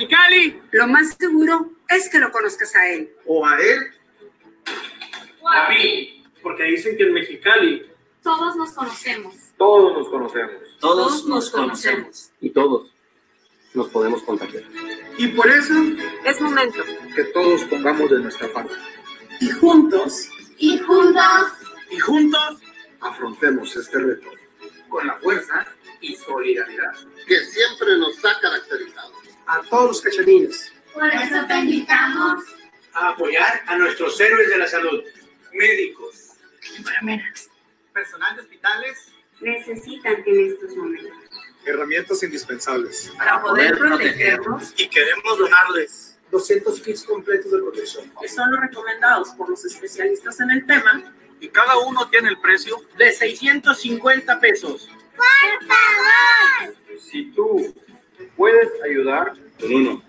Mexicali. Lo más seguro es que lo conozcas a él. O a él. O a mí. Porque dicen que en Mexicali. Todos nos conocemos. Todos nos conocemos. Todos nos conocemos. Y todos nos podemos contagiar. Y por eso Es momento. que todos pongamos de nuestra parte. Y juntos, Y juntos. Y juntos. Afrontemos este reto con la fuerza y solidaridad que siempre nos ha caracterizado. A todos los cachanines. Por eso te invitamos. A apoyar a nuestros héroes de la salud. Médicos. Personal de hospitales. necesitan en estos momentos. Herramientas indispensables. Para poder protegernos, Y queremos donarles 200 kits completos de protección. que son los recomendados por los especialistas en el tema, Y cada uno tiene el precio de 650 pesos. Si tú puedes ayudar con uno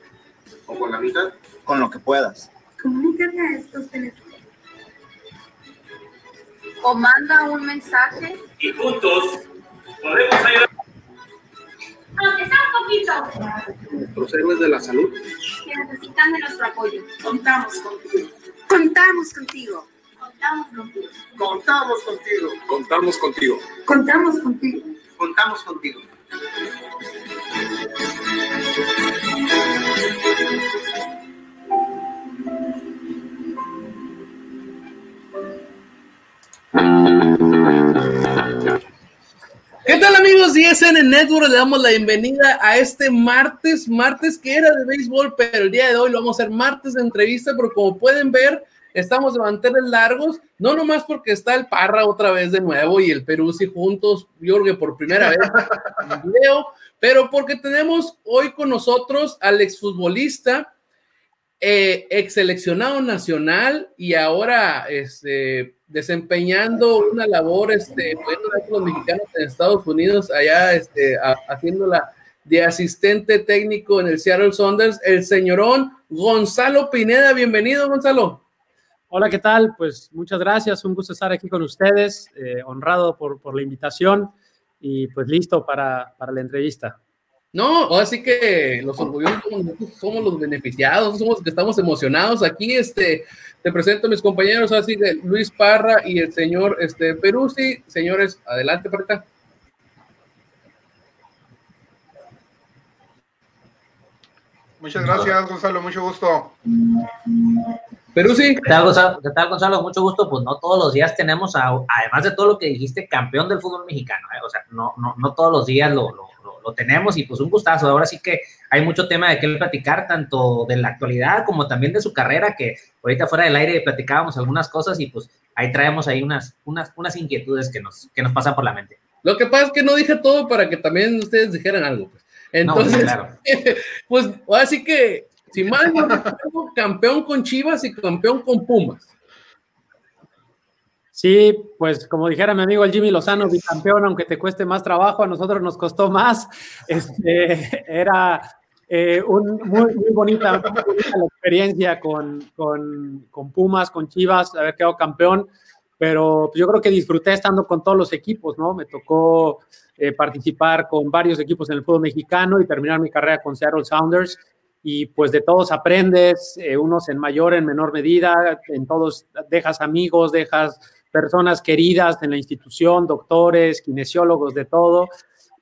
o con la mitad, Con lo que puedas. comunícate a estos teléfonos. O manda un mensaje. Y juntos podemos ayudar. Aunque sea un poquito. nuestros héroes de la salud, Que necesitan de nuestro apoyo. contamos contigo. Contamos contigo. Contamos contigo. Contamos contigo. contamos contigo. Contamos contigo. Contamos contigo. ¿Qué tal amigos de SN Network? Le damos la bienvenida a este martes, martes que era de béisbol, pero el día de hoy lo vamos a hacer martes de entrevista, pero como pueden ver, estamos de manteles largos, no nomás porque está el Parra otra vez de nuevo y el Peruzzi juntos, yo creo que por primera vez video, pero porque tenemos hoy con nosotros al exfutbolista, eh, ex seleccionado nacional y ahora este, desempeñando una labor, este, los mexicanos en Estados Unidos, allá este, haciéndola de asistente técnico en el Seattle Saunders, el señorón Gonzalo Pineda. Bienvenido, Gonzalo. Hola, ¿qué tal? Pues muchas gracias, un gusto estar aquí con ustedes, eh, honrado por la invitación y pues listo para, para la entrevista. No, así que los orgullosos somos, los beneficiados, somos los que estamos emocionados. Aquí este, te presento a mis compañeros, así que Luis Parra y el señor este, Peruzzi. Señores, adelante, Parta. Muchas gracias, Gonzalo. Mucho gusto. Peruzzi. ¿Qué tal, Gonzalo? ¿Qué tal, Gonzalo? Mucho gusto. Pues no todos los días tenemos, a- además de todo lo que dijiste, campeón del fútbol mexicano. ¿eh? O sea, no, no, no todos los días lo, lo, lo- lo tenemos y pues un gustazo. Ahora sí que hay mucho tema de qué platicar, tanto de la actualidad como también de su carrera, que ahorita fuera del aire platicábamos algunas cosas y pues ahí traemos ahí unas, unas, unas inquietudes que nos, que nos pasan por la mente. Lo que pasa es que no dije todo para que también ustedes dijeran algo. Pues. Entonces, No, claro. pues así que, si mal no recuerdo, campeón con Chivas y campeón con Pumas. Sí, pues como dijera mi amigo el Jimmy Lozano, bicampeón, aunque te cueste más trabajo, a nosotros nos costó más. Este, era eh, un, muy, muy bonita, la experiencia con, con, con Pumas, con Chivas, haber quedado campeón, pero yo creo que disfruté estando con todos los equipos, ¿no? Me tocó eh, participar con varios equipos en el fútbol mexicano y terminar mi carrera con Seattle Sounders. Y pues de todos aprendes, eh, unos en mayor, en menor medida, en todos dejas amigos, dejas personas queridas en la institución, doctores, kinesiólogos, de todo.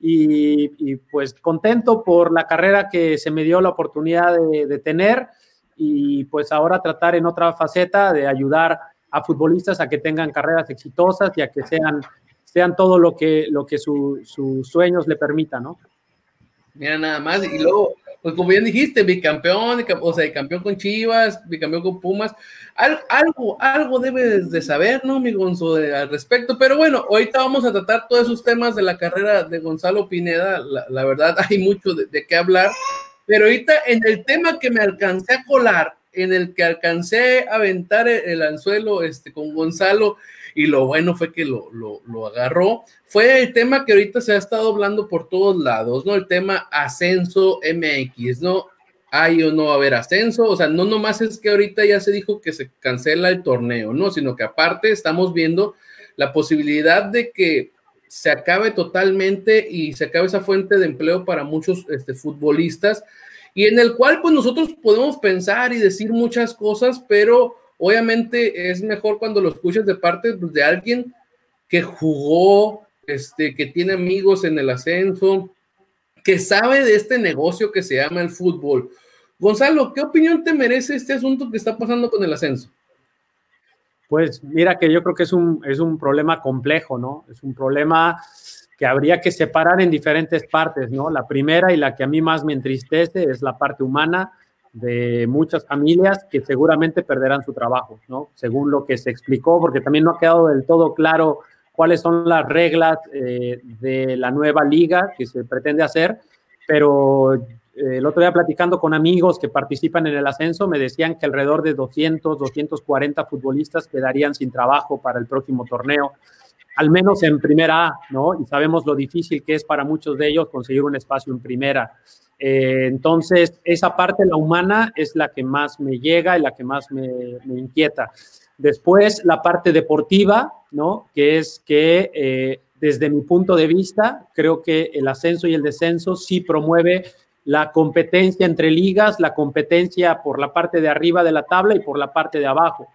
Y, y, pues contento por la carrera que se me dio la oportunidad de, de, tener y pues ahora tratar en otra faceta de ayudar a futbolistas a que tengan carreras exitosas y a que sean, sean todo lo que, lo que su, sus sueños le permitan, ¿no? Mira, nada más, y luego, pues como bien dijiste, bicampeón, o sea, campeón con Chivas, bicampeón con Pumas, Al, algo, algo debes de saber, ¿no, mi Gonzo, al respecto? Pero bueno, ahorita vamos a tratar todos esos temas de la carrera de Gonzalo Pineda, la, verdad hay mucho de, de qué hablar, pero ahorita en el tema que me alcancé a colar, en el que alcancé a aventar el, el anzuelo este, con Gonzalo, y lo bueno fue que lo, lo, lo, agarró, fue el tema que ahorita se ha estado hablando por todos lados, ¿no? El tema ascenso MX, ¿no? Hay o no va a haber ascenso, o sea, no nomás es que ahorita ya se dijo que se cancela el torneo, ¿no? Sino que aparte estamos viendo la posibilidad de que se acabe totalmente y se acabe esa fuente de empleo para muchos este, futbolistas y en el cual pues nosotros podemos pensar y decir muchas cosas, pero obviamente es mejor cuando lo escuchas de parte pues, de alguien que jugó, este, que tiene amigos en el ascenso, que sabe de este negocio que se llama el fútbol. Gonzalo, ¿qué opinión te merece este asunto que está pasando con el ascenso? Pues mira que yo creo que es un, es un problema complejo, ¿no? Es un problema que habría que separar en diferentes partes, ¿no? La primera y la que a mí más me entristece es la parte humana de muchas familias que seguramente perderán su trabajo, ¿no? Según lo que se explicó, porque también no ha quedado del todo claro cuáles son las reglas eh, de la nueva liga que se pretende hacer, pero eh, el otro día platicando con amigos que participan en el ascenso, me decían que alrededor de 200, 240 futbolistas quedarían sin trabajo para el próximo torneo, al menos en primera A, ¿no? Y sabemos lo difícil que es para muchos de ellos conseguir un espacio en primera. Eh, entonces, esa parte, la humana, es la que más me llega y la que más me, me inquieta. Después, la parte deportiva, ¿no? Que es que eh, desde mi punto de vista, creo que el ascenso y el descenso sí promueve la competencia entre ligas, la competencia por la parte de arriba de la tabla y por la parte de abajo.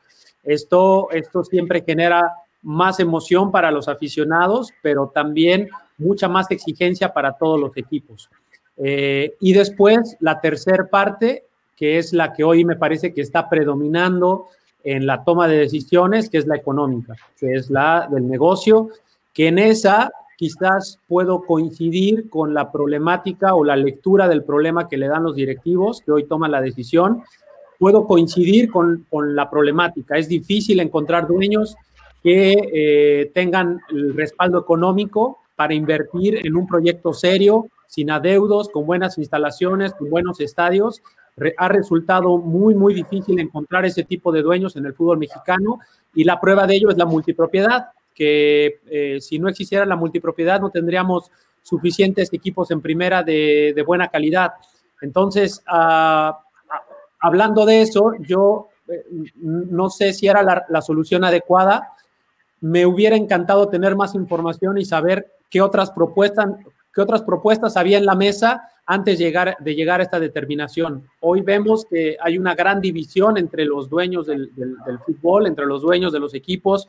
Esto, esto siempre genera más emoción para los aficionados, pero también mucha más exigencia para todos los equipos. Eh, y después, la tercera parte, que es la que hoy me parece que está predominando, en la toma de decisiones, que es la económica, que es la del negocio, que en esa quizás puedo coincidir con la problemática o la lectura del problema que le dan los directivos que hoy toman la decisión. Puedo coincidir con, con la problemática. Es difícil encontrar dueños que eh, tengan el respaldo económico para invertir en un proyecto serio, sin adeudos, con buenas instalaciones, con buenos estadios ha resultado muy, muy difícil encontrar ese tipo de dueños en el fútbol mexicano y la prueba de ello es la multipropiedad, que eh, si no existiera la multipropiedad no tendríamos suficientes equipos en primera de, buena calidad. Entonces, ah, ah, hablando de eso, yo eh, no sé si era la, la solución adecuada. Me hubiera encantado tener más información y saber qué otras propuestas, qué otras propuestas había en la mesa antes de llegar, de llegar a esta determinación. Hoy vemos que hay una gran división entre los dueños del, fútbol, entre los dueños de los equipos,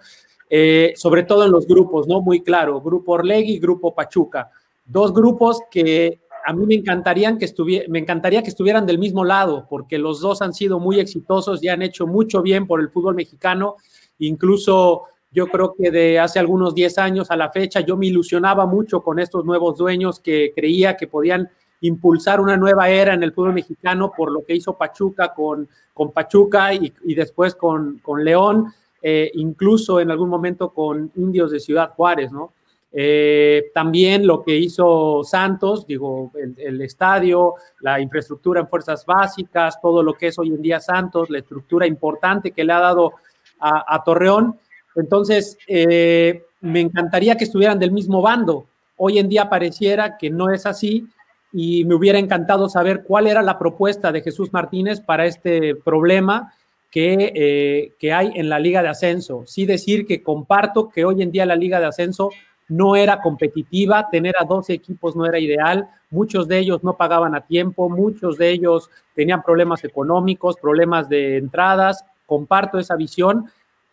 eh, sobre todo en los grupos, ¿no? Muy claro, Grupo Orlegui y Grupo Pachuca. Dos grupos que a mí me, encantarían que me encantaría que estuvieran del mismo lado, porque los dos han sido muy exitosos y han hecho mucho bien por el fútbol mexicano, incluso yo creo que de hace algunos 10 años a la fecha yo me ilusionaba mucho con estos nuevos dueños que creía que podían impulsar una nueva era en el fútbol mexicano por lo que hizo Pachuca con, con Pachuca y, después con, con León, eh, incluso en algún momento con Indios de Ciudad Juárez, ¿no? Eh, también lo que hizo Santos, digo, el, estadio, la infraestructura en fuerzas básicas, todo lo que es hoy en día Santos, la estructura importante que le ha dado a, Torreón. Entonces, eh, me encantaría que estuvieran del mismo bando. Hoy en día pareciera que no es así y me hubiera encantado saber cuál era la propuesta de Jesús Martínez para este problema que, eh, que hay en la Liga de Ascenso. Sí decir que comparto que hoy en día la Liga de Ascenso no era competitiva, tener a 12 equipos no era ideal, muchos de ellos no pagaban a tiempo, muchos de ellos tenían problemas económicos, problemas de entradas, comparto esa visión,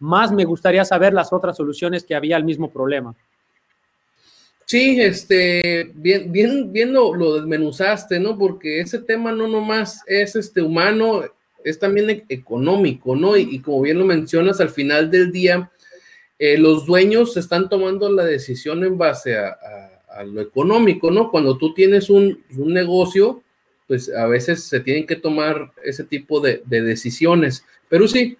más me gustaría saber las otras soluciones que había al mismo problema. Sí, este, bien, bien, bien lo, desmenuzaste, ¿no? Porque ese tema no nomás es este humano, es también e, económico, ¿no? Y, como bien lo mencionas, al final del día, eh, los dueños están tomando la decisión en base a, lo económico, ¿no? Cuando tú tienes un, negocio, pues a veces se tienen que tomar ese tipo de decisiones. Pero sí,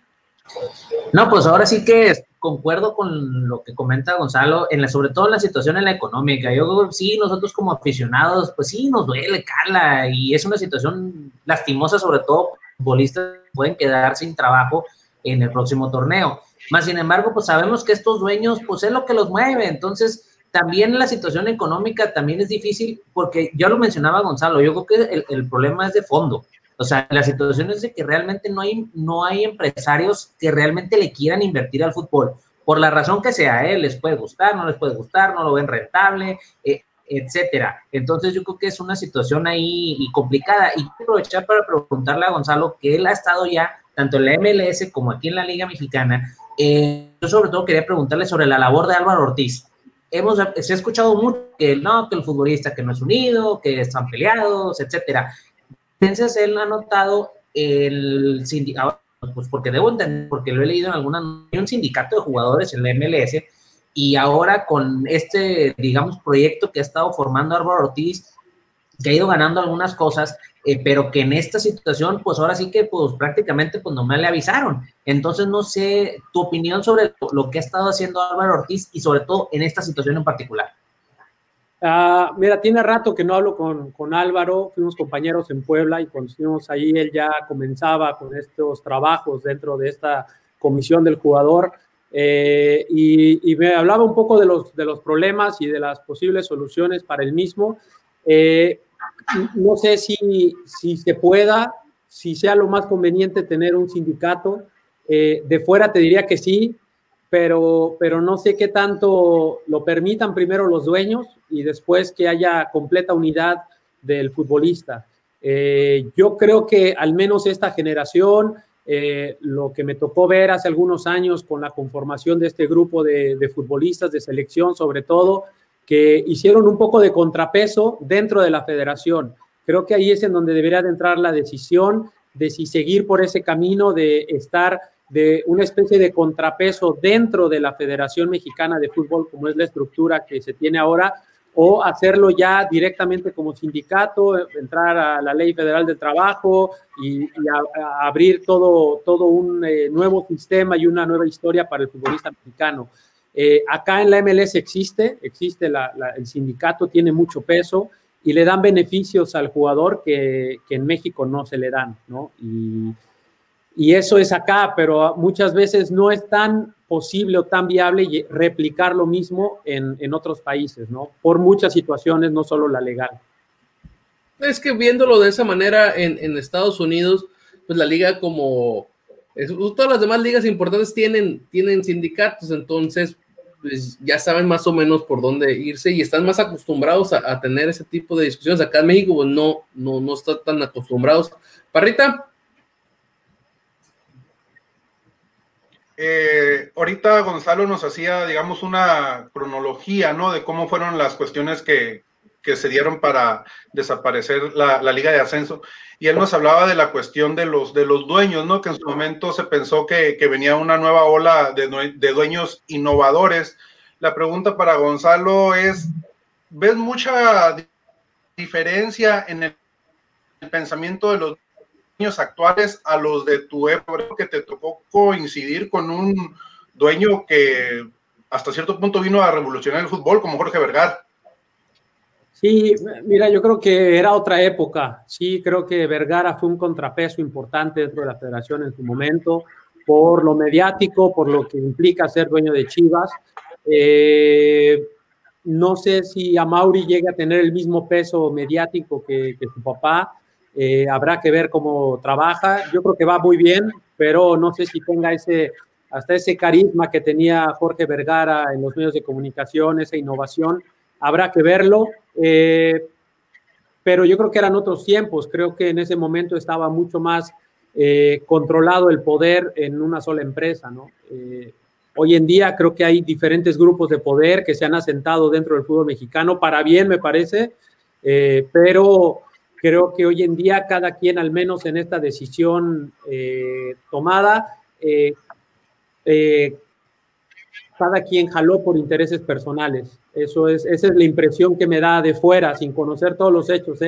no, pues ahora sí que concuerdo con lo que comenta Gonzalo, en la, sobre todo en la situación en la económica. Yo sí, nosotros como aficionados, pues sí, nos duele, cala, y es una situación lastimosa, sobre todo futbolistas pueden quedar sin trabajo en el próximo torneo. Más sin embargo, pues sabemos que estos dueños, pues es lo que los mueve. Entonces, también la situación económica también es difícil, porque ya lo mencionaba Gonzalo, yo creo que el, el problema es de fondo. O sea, la situación es de que realmente no hay, no hay empresarios que realmente le quieran invertir al fútbol. por la razón que sea, ¿eh? les puede gustar, no les puede gustar, no lo ven rentable, eh, etcétera. Entonces yo creo que es una situación ahí y complicada. Y quiero aprovechar para preguntarle a Gonzalo que él ha estado ya tanto en la MLS como aquí en la Liga Mexicana. Eh, yo sobre todo quería preguntarle sobre la labor de Álvaro Ortiz. Hemos, se ha escuchado mucho que no, que el futbolista que no es unido, que están peleados, etcétera. Entonces él ha notado el sindicato, pues porque debo entender, porque lo he leído en alguna, un sindicato de jugadores en la MLS y ahora con este, digamos, proyecto que ha estado formando Álvaro Ortiz, que ha ido ganando algunas cosas, eh, pero que en esta situación, pues ahora sí que, pues prácticamente, pues me le avisaron. Entonces, no sé tu opinión sobre lo que ha estado haciendo Álvaro Ortiz y sobre todo en esta situación en particular. Ah, mira, tiene rato que no hablo con, con, Álvaro, fuimos compañeros en Puebla y cuando estuvimos ahí él ya comenzaba con estos trabajos dentro de esta comisión del jugador eh, y, me hablaba un poco de los, de los problemas y de las posibles soluciones para el mismo. Eh, no sé si, si se pueda, si sea lo más conveniente tener un sindicato. Eh, de fuera te diría que sí, pero, pero no sé qué tanto lo permitan primero los dueños y después que haya completa unidad del futbolista. yo creo que al menos esta generación eh, lo que me tocó ver hace algunos años con la conformación de este grupo de, futbolistas de selección, sobre todo, que hicieron un poco de contrapeso dentro de la federación. Creo que ahí es en donde debería de entrar la decisión de si seguir por ese camino de estar de una especie de contrapeso dentro de la Federación Mexicana de Fútbol, como es la estructura que se tiene ahora, o hacerlo ya directamente como sindicato, entrar a la ley federal del trabajo y, abrir todo, todo un eh, nuevo sistema y una nueva historia para el futbolista mexicano. Eh, acá en la MLS existe, existe el sindicato, tiene mucho peso y le dan beneficios al jugador que, que en México no se le dan, ¿no? Y, y eso es acá, pero muchas veces no es tan posible o tan viable replicar lo mismo en, en otros países, ¿no? Por muchas situaciones, no solo la legal. Es que viéndolo de esa manera en, en Estados Unidos, pues la liga como todas las demás ligas importantes tienen, tienen sindicatos, entonces pues ya saben más o menos por dónde irse y están más acostumbrados a, tener ese tipo de discusiones. Acá en México pues no, no, no están tan acostumbrados. Parrita, Eh, ahorita Gonzalo nos hacía, digamos, una cronología, ¿no? De cómo fueron las cuestiones que, se dieron para desaparecer la, Liga de Ascenso. Y él nos hablaba de la cuestión de los, de los dueños, ¿no? Que en su momento se pensó que, venía una nueva ola de, de, dueños innovadores. La pregunta para Gonzalo es, ¿ves mucha diferencia en el pensamiento de los actuales a los de tu época, que te tocó coincidir con un dueño que hasta cierto punto vino a revolucionar el fútbol, como Jorge Vergara. Sí, mira, yo creo que era otra época. Sí, creo que Vergara fue un contrapeso importante dentro de la federación en su momento, por lo mediático, por lo que implica ser dueño de Chivas. Eh, no sé si a Mauri llega a tener el mismo peso mediático que su papá, eh, habrá que ver cómo trabaja. Yo creo que va muy bien, pero no sé si tenga ese, hasta ese carisma que tenía Jorge Vergara en los medios de comunicación, esa innovación. Habrá que verlo. Eh, pero yo creo que eran otros tiempos. Creo que en ese momento estaba mucho más eh, controlado el poder en una sola empresa, ¿no? hoy en día creo que hay diferentes grupos de poder que se han asentado dentro del fútbol mexicano, para bien me parece, pero Creo que hoy en día cada quien, al menos en esta decisión eh, tomada, eh, eh, cada quien jaló por intereses personales. Eso es, esa es la impresión que me da de fuera, sin conocer todos los hechos,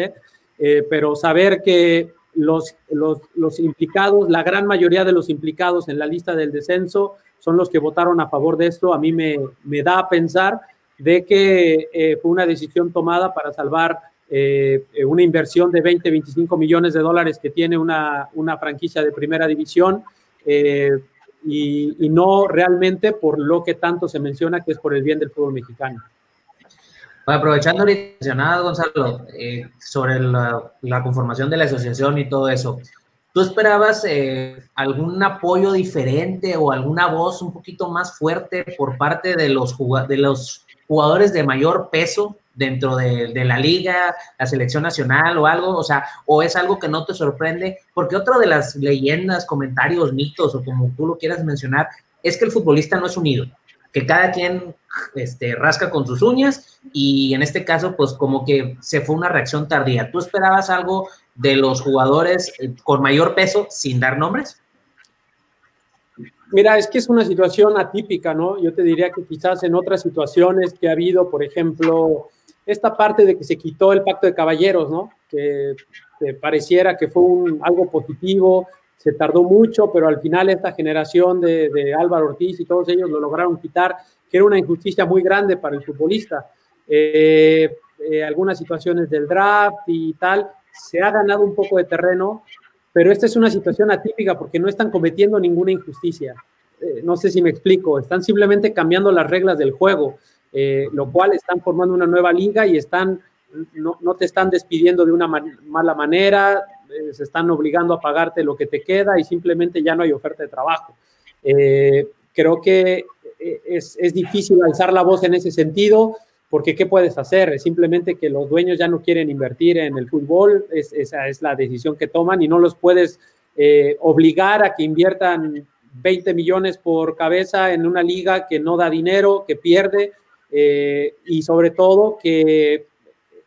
pero saber que los, los, los, implicados, la gran mayoría de los implicados en la lista del descenso son los que votaron a favor de esto, a mí me, me da a pensar de que fue una decisión tomada para salvar eh, una inversión de 20, 25 millones de dólares que tiene una, una franquicia de primera división eh, y, no realmente por lo que tanto se menciona que es por el bien del fútbol mexicano. aprovechando ahorita Gonzalo, eh, sobre la, la, conformación de la asociación y todo eso, ¿Tú esperabas algún apoyo diferente o alguna voz un poquito más fuerte por parte de los, de los jugadores de mayor peso dentro de, de, la liga, la selección nacional o algo? O sea, ¿o es algo que no te sorprende? Porque otra de las leyendas, comentarios, mitos o como tú lo quieras mencionar, es que el futbolista no es unido, que cada quien este, rasca con sus uñas y en este caso, pues como que se fue una reacción tardía. ¿Tú esperabas algo de los jugadores eh, con mayor peso sin dar nombres? Mira, es que es una situación atípica, ¿no? Yo te diría que quizás en otras situaciones que ha habido, por ejemplo, esta parte de que se quitó el pacto de caballeros, ¿no? Que, pareciera que fue algo positivo, se tardó mucho, pero al final esta generación de, de, Álvaro Ortiz y todos ellos lo lograron quitar, que era una injusticia muy grande para el futbolista. Eh, eh, algunas situaciones del draft y tal, se ha ganado un poco de terreno, pero esta es una situación atípica porque no están cometiendo ninguna injusticia. Eh, no sé si me explico, están simplemente cambiando las reglas del juego. Eh, lo cual están formando una nueva liga y están, no, no te están despidiendo de una mala manera, eh, se están obligando a pagarte lo que te queda y simplemente ya no hay oferta de trabajo. Eh, creo que es, es, difícil alzar la voz en ese sentido, porque ¿qué puedes hacer? Es simplemente que los dueños ya no quieren invertir en el fútbol, es, esa es la decisión que toman y no los puedes obligar a que inviertan 20 millones por cabeza en una liga que no da dinero, que pierde, eh, y sobre todo que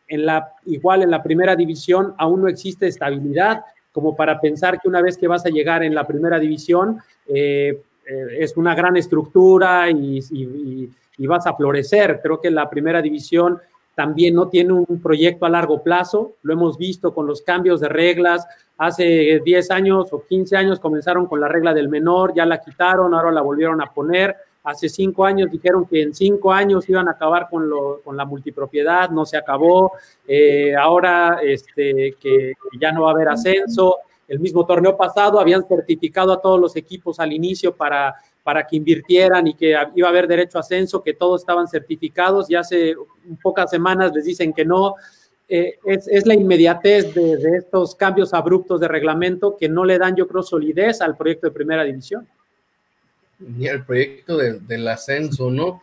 en la, igual en la primera división aún no existe estabilidad como para pensar que una vez que vas a llegar en la primera división eh, eh, es una gran estructura y, y, y, vas a florecer. Creo que la primera división también no tiene un proyecto a largo plazo, lo hemos visto con los cambios de reglas, hace 10 años o 15 años comenzaron con la regla del menor, ya la quitaron, ahora la volvieron a poner, Hace cinco años dijeron que en cinco años iban a acabar con, la multipropiedad, no se acabó. Eh, ahora este, que, ya no va a haber ascenso. El mismo torneo pasado habían certificado a todos los equipos al inicio para, que invirtieran y que iba a haber derecho a ascenso, que todos estaban certificados y hace pocas semanas les dicen que no. Eh, es, la inmediatez de, estos cambios abruptos de reglamento que no le dan, yo creo, solidez al proyecto de primera división ni al proyecto de, del ascenso, ¿no?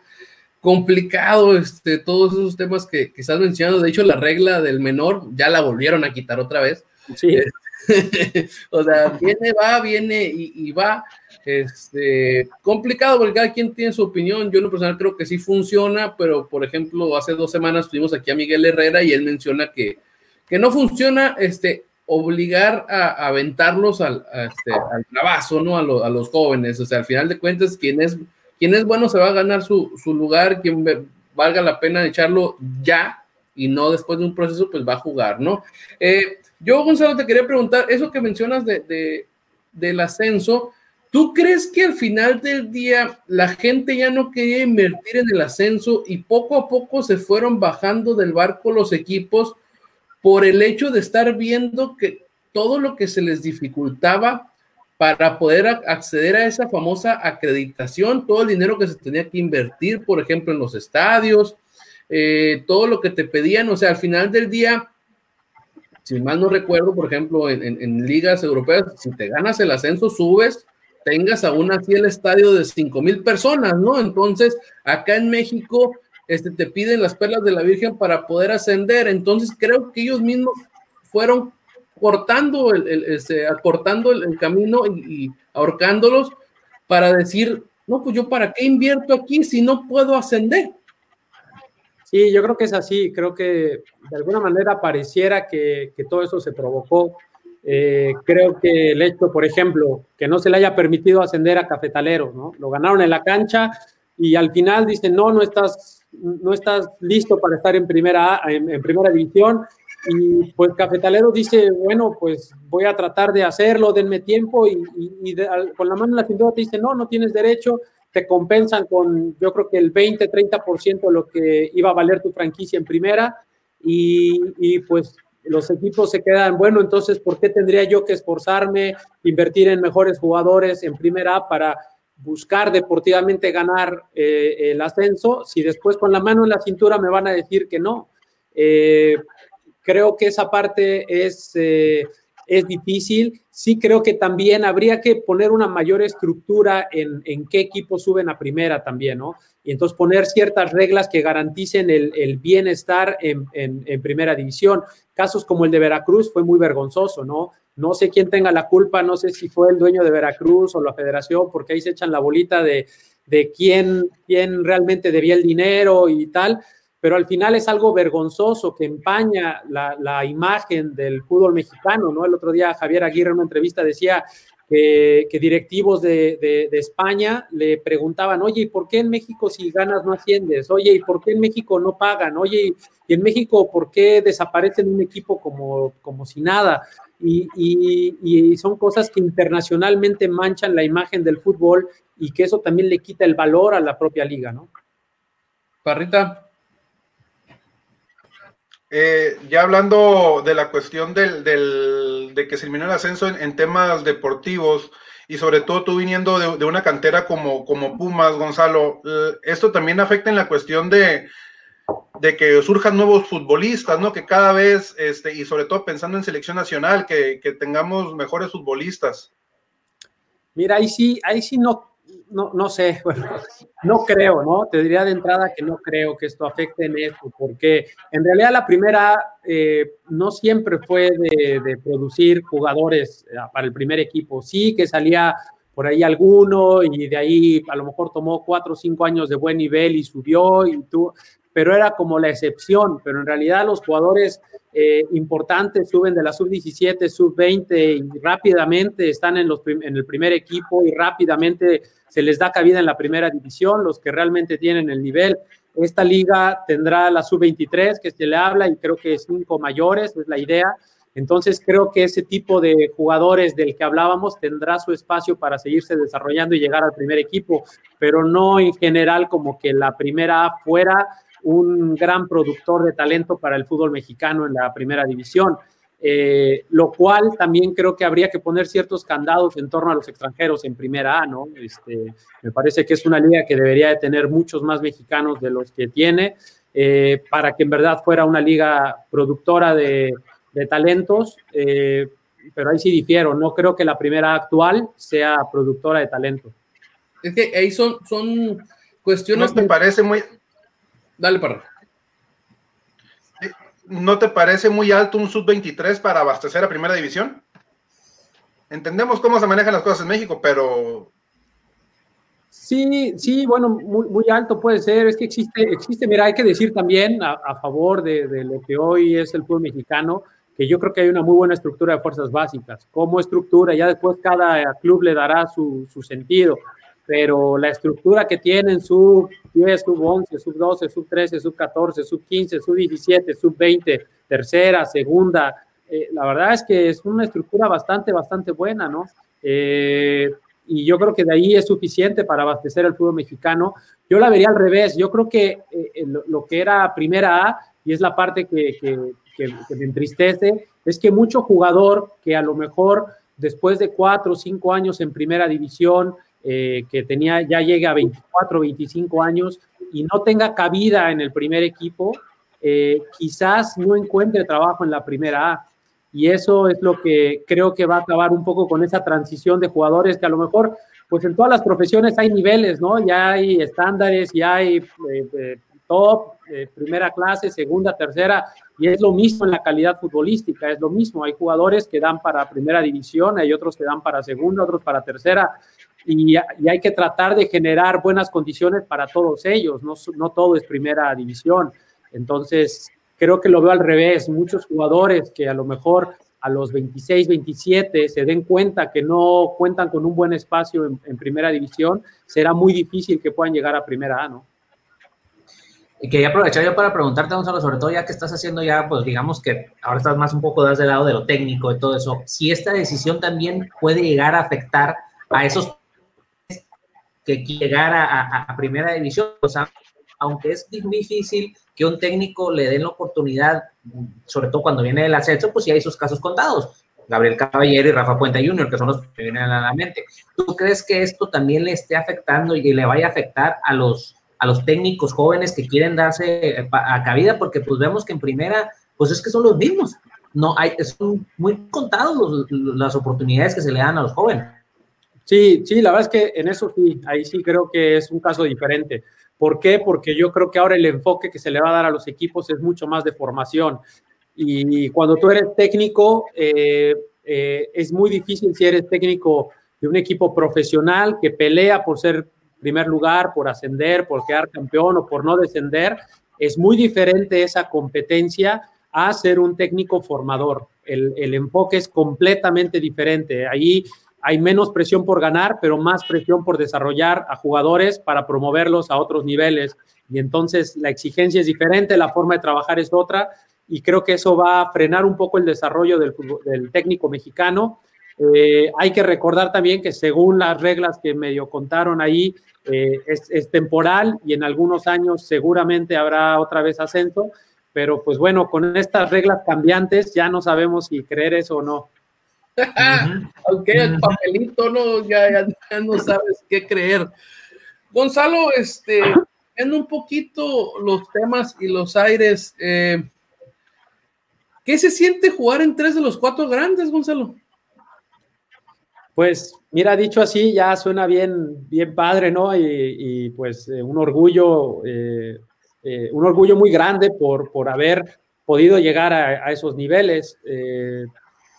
Complicado este, todos esos temas que, que estás mencionando. De hecho, la regla del menor ya la volvieron a quitar otra vez. Sí. o sea, viene, va, viene y, y, va. Este, complicado porque cada quien tiene su opinión. Yo en lo personal creo que sí funciona, pero por ejemplo, hace dos semanas tuvimos aquí a Miguel Herrera y él menciona que, que no funciona este, obligar a, aventarlos al, este, al trabajo, ¿no? A, a, los jóvenes. O sea, al final de cuentas, quien es, quien es bueno se va a ganar su, lugar, quien valga la pena echarlo ya y no después de un proceso, pues va a jugar, ¿no? Eh, yo, Gonzalo, te quería preguntar, eso que mencionas de, del ascenso, ¿tú crees que al final del día la gente ya no quería invertir en el ascenso y poco a poco se fueron bajando del barco los equipos? Por el hecho de estar viendo que todo lo que se les dificultaba para poder acceder a esa famosa acreditación, todo el dinero que se tenía que invertir, por ejemplo, en los estadios, eh, todo lo que te pedían, o sea, al final del día, si mal no recuerdo, por ejemplo, en, en, ligas europeas, si te ganas el ascenso, subes, tengas aún así el estadio de 5 mil personas, ¿no? Entonces, acá en México, este, te piden las perlas de la Virgen para poder ascender. Entonces creo que ellos mismos fueron cortando el, el este, acortando el, camino y, y, ahorcándolos para decir, no, pues yo para qué invierto aquí si no puedo ascender. Sí, yo creo que es así. Creo que de alguna manera pareciera que, que todo eso se provocó. Eh, creo que el hecho, por ejemplo, que no se le haya permitido ascender a Cafetalero, ¿no? Lo ganaron en la cancha y al final dicen, no, no estás no estás listo para estar en primera, en, primera división. Y pues Cafetalero dice, bueno, pues voy a tratar de hacerlo, denme tiempo y, y, y de, con la mano en la cintura te dice, no, no tienes derecho, te compensan con yo creo que el 20, 30% de lo que iba a valer tu franquicia en primera. Y pues los equipos se quedan, bueno, entonces, ¿por qué tendría yo que esforzarme, invertir en mejores jugadores en primera para buscar deportivamente ganar eh, el ascenso, si después con la mano en la cintura me van a decir que no. Eh, creo que esa parte es, eh, es difícil. Sí creo que también habría que poner una mayor estructura en, en qué equipos suben a primera también, ¿no? Y entonces poner ciertas reglas que garanticen el, el bienestar en, en, en, primera división. Casos como el de Veracruz fue muy vergonzoso, ¿no? No sé quién tenga la culpa, no sé si fue el dueño de Veracruz o la federación, porque ahí se echan la bolita de, de quién, quién realmente debía el dinero y tal, pero al final es algo vergonzoso que empaña la, la, imagen del fútbol mexicano, ¿no? El otro día Javier Aguirre en una entrevista decía que, directivos de, de, de, España le preguntaban, oye, ¿y por qué en México si ganas no asciendes? Oye, ¿y por qué en México no pagan? Oye, ¿y en México por qué desaparecen un equipo como, como si nada? Y, y, y, son cosas que internacionalmente manchan la imagen del fútbol y que eso también le quita el valor a la propia liga, ¿no? Parrita. Eh, ya hablando de la cuestión del, del, de que se eliminó el ascenso en, en, temas deportivos y sobre todo tú viniendo de, de, una cantera como, como Pumas, Gonzalo, eh, esto también afecta en la cuestión de, de que surjan nuevos futbolistas, ¿no? Que cada vez, este, y sobre todo pensando en selección nacional, que, que tengamos mejores futbolistas. Mira, ahí sí, ahí sí no, no, no sé, no creo, ¿no? Te diría de entrada que no creo que esto afecte en esto, porque en realidad la primera eh, no siempre fue de, de, producir jugadores eh, para el primer equipo, sí que salía por ahí alguno y de ahí a lo mejor tomó cuatro o cinco años de buen nivel y subió y tú, pero era como la excepción, pero en realidad los jugadores eh, importantes suben de la sub-17, sub-20 y rápidamente están en, los, en el primer equipo y rápidamente se les da cabida en la primera división, los que realmente tienen el nivel. Esta liga tendrá la sub-23 que se le habla y creo que cinco mayores, es la idea. Entonces creo que ese tipo de jugadores del que hablábamos tendrá su espacio para seguirse desarrollando y llegar al primer equipo, pero no en general como que la primera fuera un gran productor de talento para el fútbol mexicano en la primera división. Eh, lo cual también creo que habría que poner ciertos candados en torno a los extranjeros en primera A, ¿no? Este, me parece que es una liga que debería de tener muchos más mexicanos de los que tiene, eh, para que en verdad fuera una liga productora de, de talentos, eh, pero ahí sí difiero, no creo que la primera actual sea productora de talento. Es que ahí son, son cuestiones... ¿No te parece muy... Dale, para ¿No te parece muy alto un sub-23 para abastecer a primera división? Entendemos cómo se manejan las cosas en México, pero... Sí, sí, bueno, muy, muy alto puede ser. Es que existe, existe, mira, hay que decir también a, a favor de, de, lo que hoy es el fútbol mexicano, que yo creo que hay una muy buena estructura de fuerzas básicas. Como estructura, ya después cada club le dará su, su sentido pero la estructura que tienen sub 10, sub 11, sub 12, sub 13, sub 14, sub 15, sub 17, sub 20, tercera, segunda, eh, la verdad es que es una estructura bastante, bastante buena, ¿no? Eh, y yo creo que de ahí es suficiente para abastecer el fútbol mexicano. Yo la vería al revés, yo creo que eh, lo, que era primera A, y es la parte que, que me entristece, es que mucho jugador que a lo mejor después de cuatro o cinco años en primera división, eh, que tenía, ya llega a 24, 25 años y no tenga cabida en el primer equipo, eh, quizás no encuentre trabajo en la primera A. Y eso es lo que creo que va a acabar un poco con esa transición de jugadores que a lo mejor, pues en todas las profesiones hay niveles, ¿no? Ya hay estándares, ya hay eh, eh top, eh, primera clase, segunda, tercera, y es lo mismo en la calidad futbolística, es lo mismo. Hay jugadores que dan para primera división, hay otros que dan para segunda, otros para tercera, y, hay que tratar de generar buenas condiciones para todos ellos, no, no todo es primera división. Entonces, creo que lo veo al revés, muchos jugadores que a lo mejor a los 26, 27 se den cuenta que no cuentan con un buen espacio en, en primera división, será muy difícil que puedan llegar a primera A, ¿no? Y quería aprovechar yo para preguntarte, Gonzalo, sobre todo ya que estás haciendo ya, pues digamos que ahora estás más un poco das del lado de lo técnico y todo eso, si esta decisión también puede llegar a afectar a esos que llegar a, primera división. O sea, aunque es difícil que un técnico le den la oportunidad, sobre todo cuando viene el ascenso, pues sí hay sus casos contados. Gabriel Caballero y Rafa Puente Jr., que son los que vienen a la mente. ¿Tú crees que esto también le esté afectando y le vaya a afectar a los, a los técnicos jóvenes que quieren darse a cabida? Porque pues vemos que en primera, pues es que son los mismos. no hay, son muy contados las oportunidades que se le dan a los jóvenes. Sí, sí, la verdad es que en eso sí, ahí sí creo que es un caso diferente. ¿Por qué? Porque yo creo que ahora el enfoque que se le va a dar a los equipos es mucho más de formación. Y cuando tú eres técnico, eh, eh, es muy difícil si eres técnico de un equipo profesional que pelea por ser primer lugar, por ascender, por quedar campeón o por no descender. Es muy diferente esa competencia a ser un técnico formador. El, el enfoque es completamente diferente. Ahí hay menos presión por ganar, pero más presión por desarrollar a jugadores para promoverlos a otros niveles. Y entonces la exigencia es diferente, la forma de trabajar es otra, y creo que eso va a frenar un poco el desarrollo del, técnico mexicano. Eh, hay que recordar también que según las reglas que medio contaron ahí, eh, es, es temporal y en algunos años seguramente habrá otra vez ascenso, pero pues bueno, con estas reglas cambiantes ya no sabemos si creer eso o no. Aunque el papelito no, ya, ya- ya no sabes qué creer. Gonzalo, este, en un poquito los temas y los aires, eh, ¿qué se siente jugar en tres de los cuatro grandes, Gonzalo? Pues mira, dicho así, ya suena bien, bien padre, ¿no? Y, y, pues eh, un orgullo, eh, eh, un orgullo muy grande por, por haber podido llegar a, a esos niveles.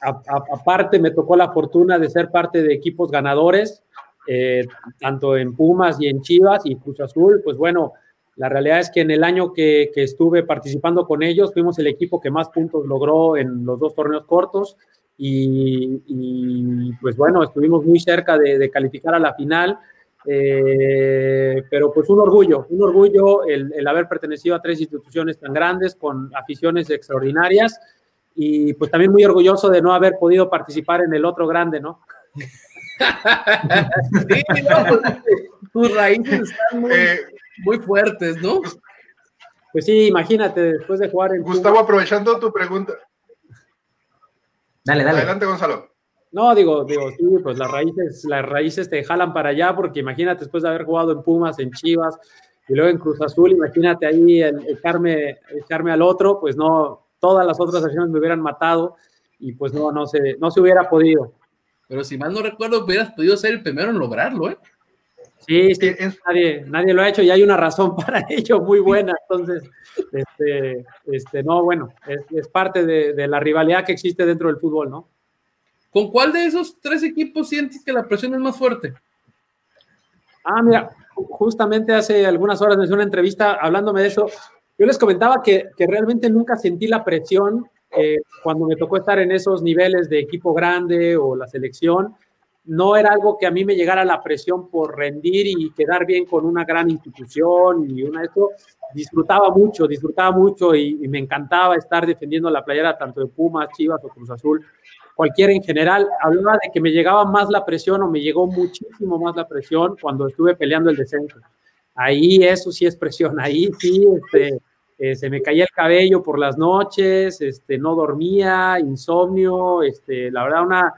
Aparte, me tocó la fortuna de ser parte de equipos ganadores, eh, tanto en Pumas y en Chivas y Cruz Azul. Pues bueno, la realidad es que en el año que, estuve participando con ellos, fuimos el equipo que más puntos logró en los dos torneos cortos. Y, pues bueno, estuvimos muy cerca de, calificar a la final, eh, pero pues un orgullo, un orgullo el haber pertenecido a tres instituciones tan grandes con aficiones extraordinarias y pues también muy orgulloso de no haber podido participar en el otro grande, ¿no? Sí, no, pues, tus raíces están muy, Eh, muy fuertes, ¿no? Pues sí, imagínate, después de jugar en Gustavo, aprovechando tu pregunta. Dale, dale. Adelante, Gonzalo. No, digo, digo, sí, pues las raíces, las raíces te jalan para allá, porque imagínate después de haber jugado en Pumas, en Chivas y luego en Cruz Azul, imagínate ahí el, echarme, echarme al otro, pues no, todas las otras acciones me hubieran matado y pues no, no se, no se hubiera podido. Pero si mal no recuerdo, hubieras podido ser el primero en lograrlo, ¿eh? Sí, sí, nadie, nadie lo ha hecho y hay una razón para ello muy buena. Entonces, este, este, no, bueno, es, es parte de, de, la rivalidad que existe dentro del fútbol, ¿no? ¿Con cuál de esos tres equipos sientes que la presión es más fuerte? Ah, mira, justamente hace algunas horas me hice una entrevista hablándome de eso. Yo les comentaba que, realmente nunca sentí la presión eh, cuando me tocó estar en esos niveles de equipo grande o la selección. No era algo que a mí me llegara la presión por rendir y quedar bien con una gran institución y una esto. Disfrutaba mucho, disfrutaba mucho y, y me encantaba estar defendiendo la playera tanto de Pumas, Chivas o Cruz Azul cualquiera en general, hablaba de que me llegaba más la presión o me llegó muchísimo más la presión cuando estuve peleando el descenso. Ahí eso sí es presión, ahí sí este, eh, se me caía el cabello por las noches, este, no dormía, insomnio, este, la verdad una,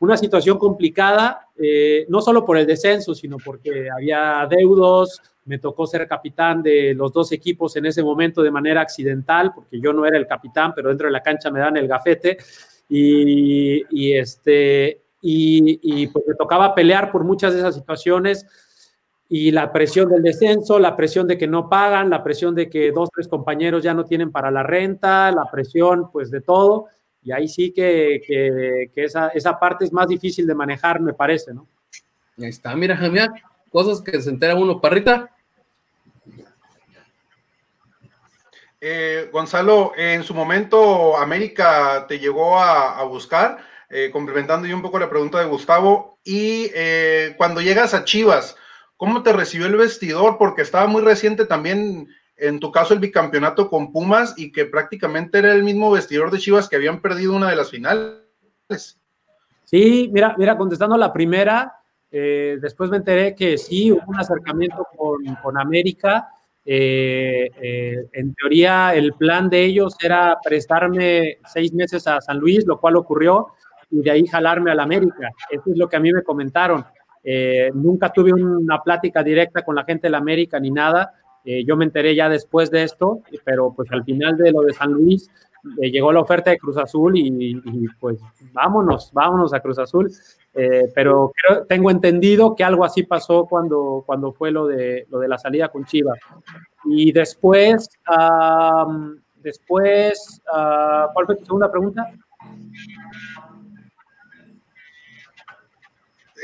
una situación complicada, eh, no solo por el descenso, sino porque había deudos, me tocó ser capitán de los dos equipos en ese momento de manera accidental, porque yo no era el capitán, pero dentro de la cancha me dan el gafete. Y, y, este, y, pues me tocaba pelear por muchas de esas situaciones y la presión del descenso, la presión de que no pagan, la presión de que dos, tres compañeros ya no tienen para la renta, la presión pues de todo. Y ahí sí que, que, que esa, esa parte es más difícil de manejar, me parece, ¿no? Ahí está, mira, mira, cosas que se entera uno, parrita. Eh, Gonzalo, en su momento América te llegó a, a buscar, eh, complementando yo un poco la pregunta de Gustavo, y eh, cuando llegas a Chivas, ¿cómo te recibió el vestidor? Porque estaba muy reciente también, en tu caso, el bicampeonato con Pumas y que prácticamente era el mismo vestidor de Chivas que habían perdido una de las finales. Sí, mira, mira, contestando la primera, eh, después me enteré que sí, hubo un acercamiento con, con América. Eh, eh, en teoría, el plan de ellos era prestarme seis meses a San Luis, lo cual ocurrió, y de ahí jalarme a la América. Eso es lo que a mí me comentaron. Eh, nunca tuve una plática directa con la gente de la América ni nada. yo me enteré ya después de esto, pero pues al final de lo de San Luis, eh, llegó la oferta de Cruz Azul y, pues vámonos, vámonos a Cruz Azul. Eh, pero creo, tengo entendido que algo así pasó cuando, cuando fue lo de, lo de la salida con Chivas. Y después, después, uh, ¿cuál fue tu segunda pregunta?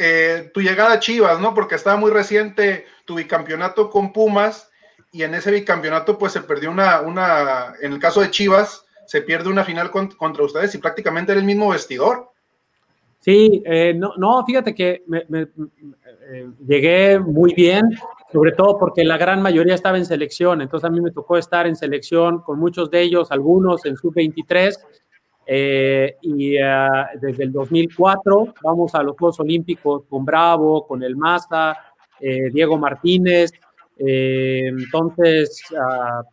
Eh, tu llegada a Chivas, ¿no? Porque estaba muy reciente tu bicampeonato con Pumas y en ese bicampeonato pues se perdió una, una en el caso de Chivas, se pierde una final con, contra ustedes y prácticamente era el mismo vestidor. Sí, eh, no, no, fíjate que me, eh, llegué muy bien, sobre todo porque la gran mayoría estaba en selección, entonces a mí me tocó estar en selección con muchos de ellos, algunos en sub-23, eh, y uh, desde el 2004 vamos a los Juegos Olímpicos con Bravo, con el Maza, eh, Diego Martínez, eh, entonces, uh,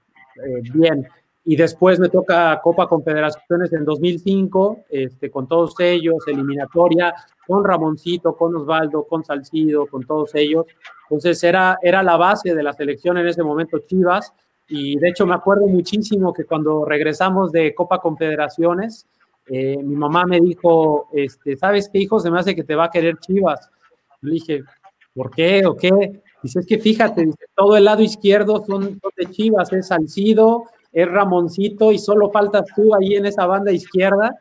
bien. Y después me toca Copa Confederaciones en 2005, este, con todos ellos, eliminatoria, con Ramoncito, con Osvaldo, con Salcido, con todos ellos. Entonces era, era la base de la selección en ese momento Chivas. Y de hecho me acuerdo muchísimo que cuando regresamos de Copa Confederaciones, eh, mi mamá me dijo, este, ¿sabes qué hijo? Se me hace que te va a querer Chivas. Le dije, ¿por qué o qué? Dice, es que fíjate, todo el lado izquierdo son, son de Chivas, es Salcido, es Ramoncito y solo faltas tú ahí en esa banda izquierda.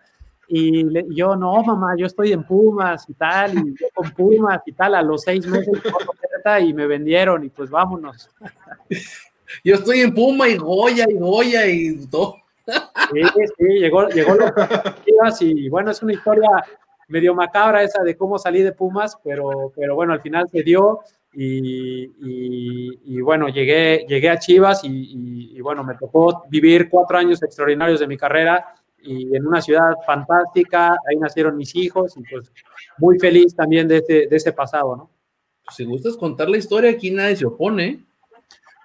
Y le, yo, no, mamá, yo estoy en Pumas y tal, y yo con Pumas y tal, a los seis meses y me vendieron y pues vámonos. Yo estoy en Puma y Goya y Goya y todo. Sí, sí, llegó, llegó los y bueno, es una historia medio macabra esa de cómo salí de Pumas, pero, pero bueno, al final se dio y, y, y bueno, llegué, llegué a Chivas y, y, bueno, me tocó vivir cuatro años extraordinarios de mi carrera y en una ciudad fantástica, ahí nacieron mis hijos y pues muy feliz también de ese, de ese pasado, ¿no? Si gustas contar la historia, aquí nadie se opone.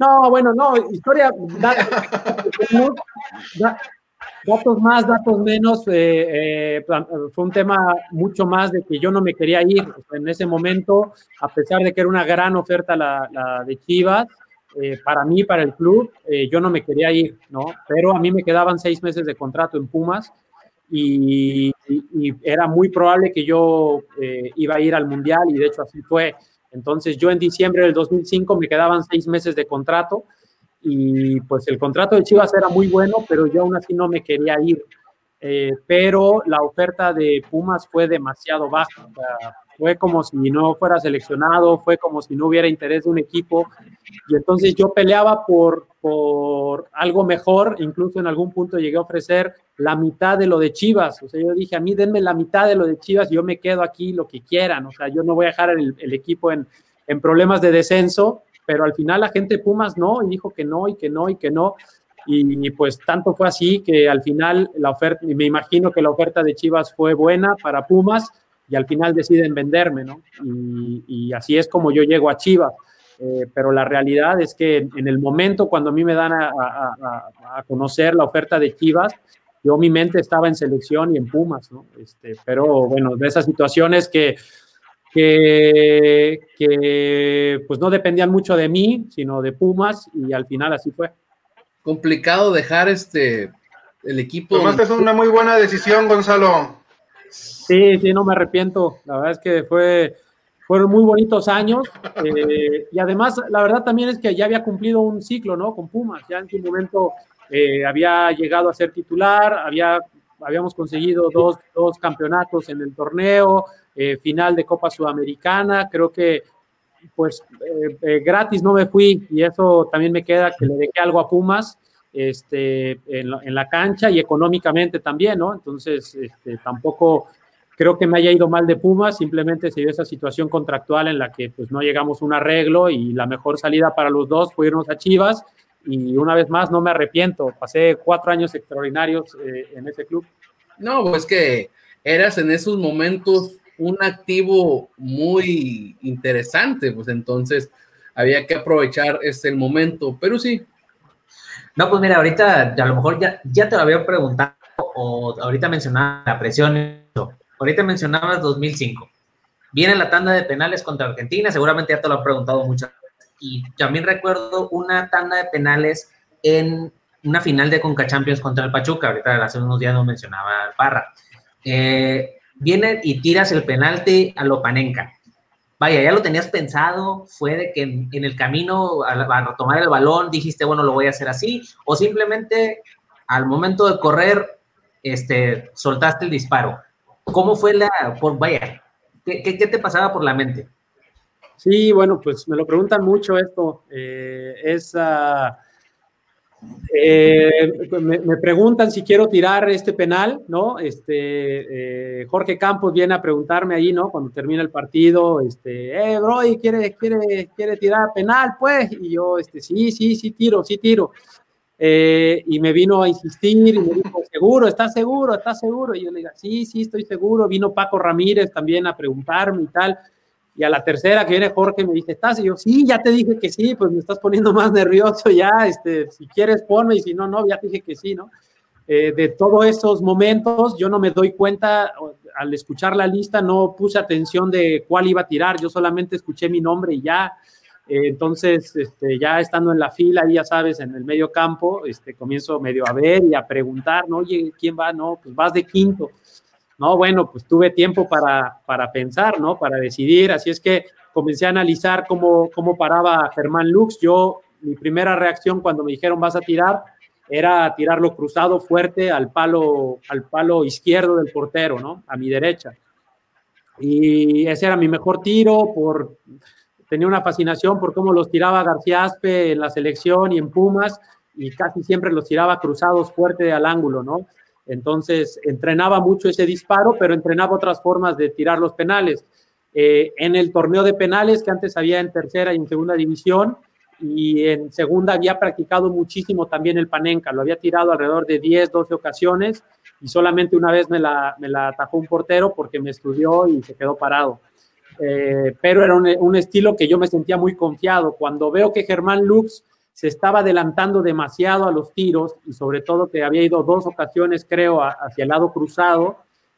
No, bueno, no, historia, datos más, datos menos, eh, eh, fue un tema mucho más de que yo no me quería ir. En ese momento, a pesar de que era una gran oferta la, la de Chivas, eh, para mí, para el club, eh, yo no me quería ir, ¿no? Pero a mí me quedaban seis meses de contrato en Pumas y era muy probable que yo eh, iba a ir al Mundial y de hecho así fue. Entonces yo en diciembre del 2005 me quedaban seis meses de contrato y pues el contrato de Chivas era muy bueno, pero yo aún así no me quería ir. Eh, pero la oferta de Pumas fue demasiado baja. Fue como si no fuera seleccionado, fue como si no hubiera interés de un equipo. Y entonces yo peleaba por, por algo mejor, incluso en algún punto llegué a ofrecer la mitad de lo de Chivas. O sea, yo dije, a mí denme la mitad de lo de Chivas y yo me quedo aquí lo que quieran. O sea, yo no voy a dejar el, equipo en, en problemas de descenso, pero al final la gente Pumas no, y dijo que no, y que no, y que no. Y, y, pues tanto fue así que al final la oferta, me imagino que la oferta de Chivas fue buena para Pumas y al final deciden venderme, ¿no? Y, y así es como yo llego a Chivas. Eh, pero la realidad es que en, en, el momento cuando a mí me dan a, a, a, conocer la oferta de Chivas, yo mi mente estaba en selección y en Pumas, ¿no? Este, pero bueno, de esas situaciones que, que, que pues no dependían mucho de mí, sino de Pumas y al final así fue complicado dejar este el equipo. Tomaste una muy buena decisión, Gonzalo. Sí, sí, no me arrepiento. La verdad es que fue, fueron muy bonitos años. Eh, y además, la verdad también es que ya había cumplido un ciclo, ¿no? Con Pumas. Ya en su momento eh, había llegado a ser titular, había, habíamos conseguido dos, dos campeonatos en el torneo, eh, final de Copa Sudamericana. Creo que pues eh, eh, gratis no me fui y eso también me queda que le dejé algo a Pumas este, en, en, la cancha y económicamente también, ¿no? Entonces, este, tampoco creo que me haya ido mal de Pumas, simplemente se dio esa situación contractual en la que pues no llegamos a un arreglo y la mejor salida para los dos fue irnos a Chivas y una vez más no me arrepiento, pasé cuatro años extraordinarios eh, en ese club. No, pues que eras en esos momentos un activo muy interesante, pues entonces había que aprovechar este momento, pero sí. No, pues mira, ahorita a lo mejor ya, ya te lo había preguntado o ahorita mencionaba la presión, ahorita mencionabas 2005. Viene la tanda de penales contra Argentina, seguramente ya te lo han preguntado muchas veces. Y también recuerdo una tanda de penales en una final de Conca Champions contra el Pachuca, ahorita hace unos días no mencionaba Parra. Eh, viene y tiras el penalti a Lopanenka. Vaya, ya lo tenías pensado, fue de que en, el camino a, a tomar el balón dijiste, bueno, lo voy a hacer así, o simplemente al momento de correr, este, soltaste el disparo. ¿Cómo fue la, por, vaya, ¿qué, qué, qué te pasaba por la mente? Sí, bueno, pues me lo preguntan mucho esto. Eh, es, uh, eh, me, me, preguntan si quiero tirar este penal, ¿no? Este, eh, Jorge Campos viene a preguntarme ahí, ¿no? Cuando termina el partido, este, eh, bro, ¿quiere, quiere, quiere tirar penal, pues? Y yo, este, sí, sí, sí tiro, sí tiro. Eh, y me vino a insistir y me dijo, seguro, ¿estás seguro? ¿Estás seguro? Y yo le digo, sí, sí, estoy seguro. Vino Paco Ramírez también a preguntarme y tal. Y a la tercera que viene Jorge me dice, ¿estás? Y yo, sí, ya te dije que sí, pues me estás poniendo más nervioso ya, este, si quieres ponme y si no, no, ya te dije que sí, ¿no? Eh, de todos esos momentos, yo no me doy cuenta, al escuchar la lista no puse atención de cuál iba a tirar, yo solamente escuché mi nombre y ya, eh, entonces, este, ya estando en la fila, ya sabes, en el medio campo, este, comienzo medio a ver y a preguntar, ¿no? Oye, ¿quién va? No, pues vas de quinto. No, bueno, pues tuve tiempo para, para pensar, ¿no? Para decidir, así es que comencé a analizar cómo, cómo paraba Germán Lux. Yo, mi primera reacción cuando me dijeron vas a tirar, era tirarlo cruzado fuerte al palo, al palo izquierdo del portero, ¿no? A mi derecha. Y ese era mi mejor tiro por tenía una fascinación por cómo los tiraba García Aspe en la selección y en Pumas, y casi siempre los tiraba cruzados fuerte al ángulo, ¿no? Entonces, entrenaba mucho ese disparo, pero entrenaba otras formas de tirar los penales. Eh, en el torneo de penales que antes había en tercera y en segunda división, y en segunda había practicado muchísimo también el panenca, lo había tirado alrededor de 10, 12 ocasiones, y solamente una vez me la, me la atajó un portero porque me estudió y se quedó parado. Eh, pero era un, un, estilo que yo me sentía muy confiado. Cuando veo que Germán Lux se estaba adelantando demasiado a los tiros y sobre todo que había ido dos ocasiones, creo, hacia el lado cruzado,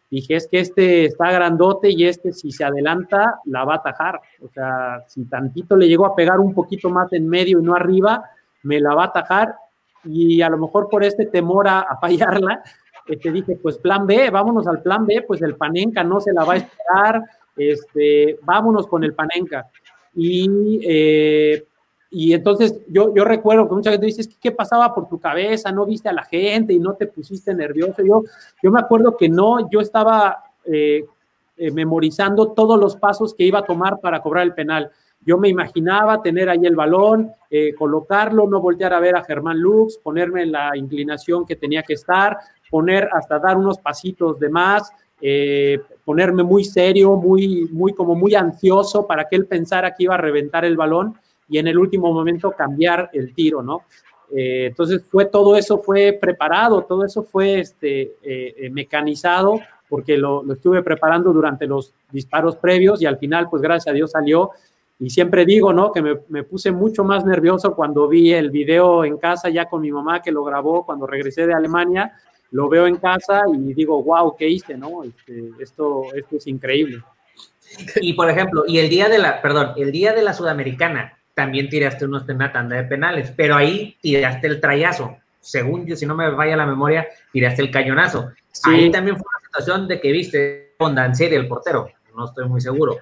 dije, es que este está grandote y este si se adelanta la va a atajar. O sea, si tantito le llegó a pegar un poquito más en medio y no arriba, me la va a atajar y a lo mejor por este temor a, fallarla, eh, te dije, pues plan B, vámonos al plan B, pues el Panenca no se la va a esperar, este, vámonos con el Panenca. Y, eh, y entonces yo, yo recuerdo que mucha gente dice, ¿qué pasaba por tu cabeza? ¿No viste a la gente y no te pusiste nervioso? Yo, yo me acuerdo que no, yo estaba eh, eh, memorizando todos los pasos que iba a tomar para cobrar el penal. Yo me imaginaba tener ahí el balón, eh, colocarlo, no voltear a ver a Germán Lux, ponerme en la inclinación que tenía que estar, poner hasta dar unos pasitos de más, ponerme muy serio, muy, muy, como muy ansioso para que él pensara que iba a reventar el balón y en el último momento cambiar el tiro, ¿no? Eh, entonces fue todo eso fue preparado, todo eso fue este, eh, mecanizado porque lo, estuve preparando durante los disparos previos y al final, pues gracias a Dios salió. Y siempre digo, ¿no? Que me, me puse mucho más nervioso cuando vi el video en casa ya con mi mamá que lo grabó cuando regresé de Alemania, lo veo en casa y digo, wow, ¿qué hice? No? Este, esto, esto es increíble. Y por ejemplo, y el día de la, perdón, el día de la Sudamericana, también tiraste unos una tanda de penales, pero ahí tiraste el trayazo. Según yo, si no me vaya la memoria, tiraste el cañonazo. Sí. Ahí también fue una situación de que viste con Dancieri, el portero, no estoy muy seguro.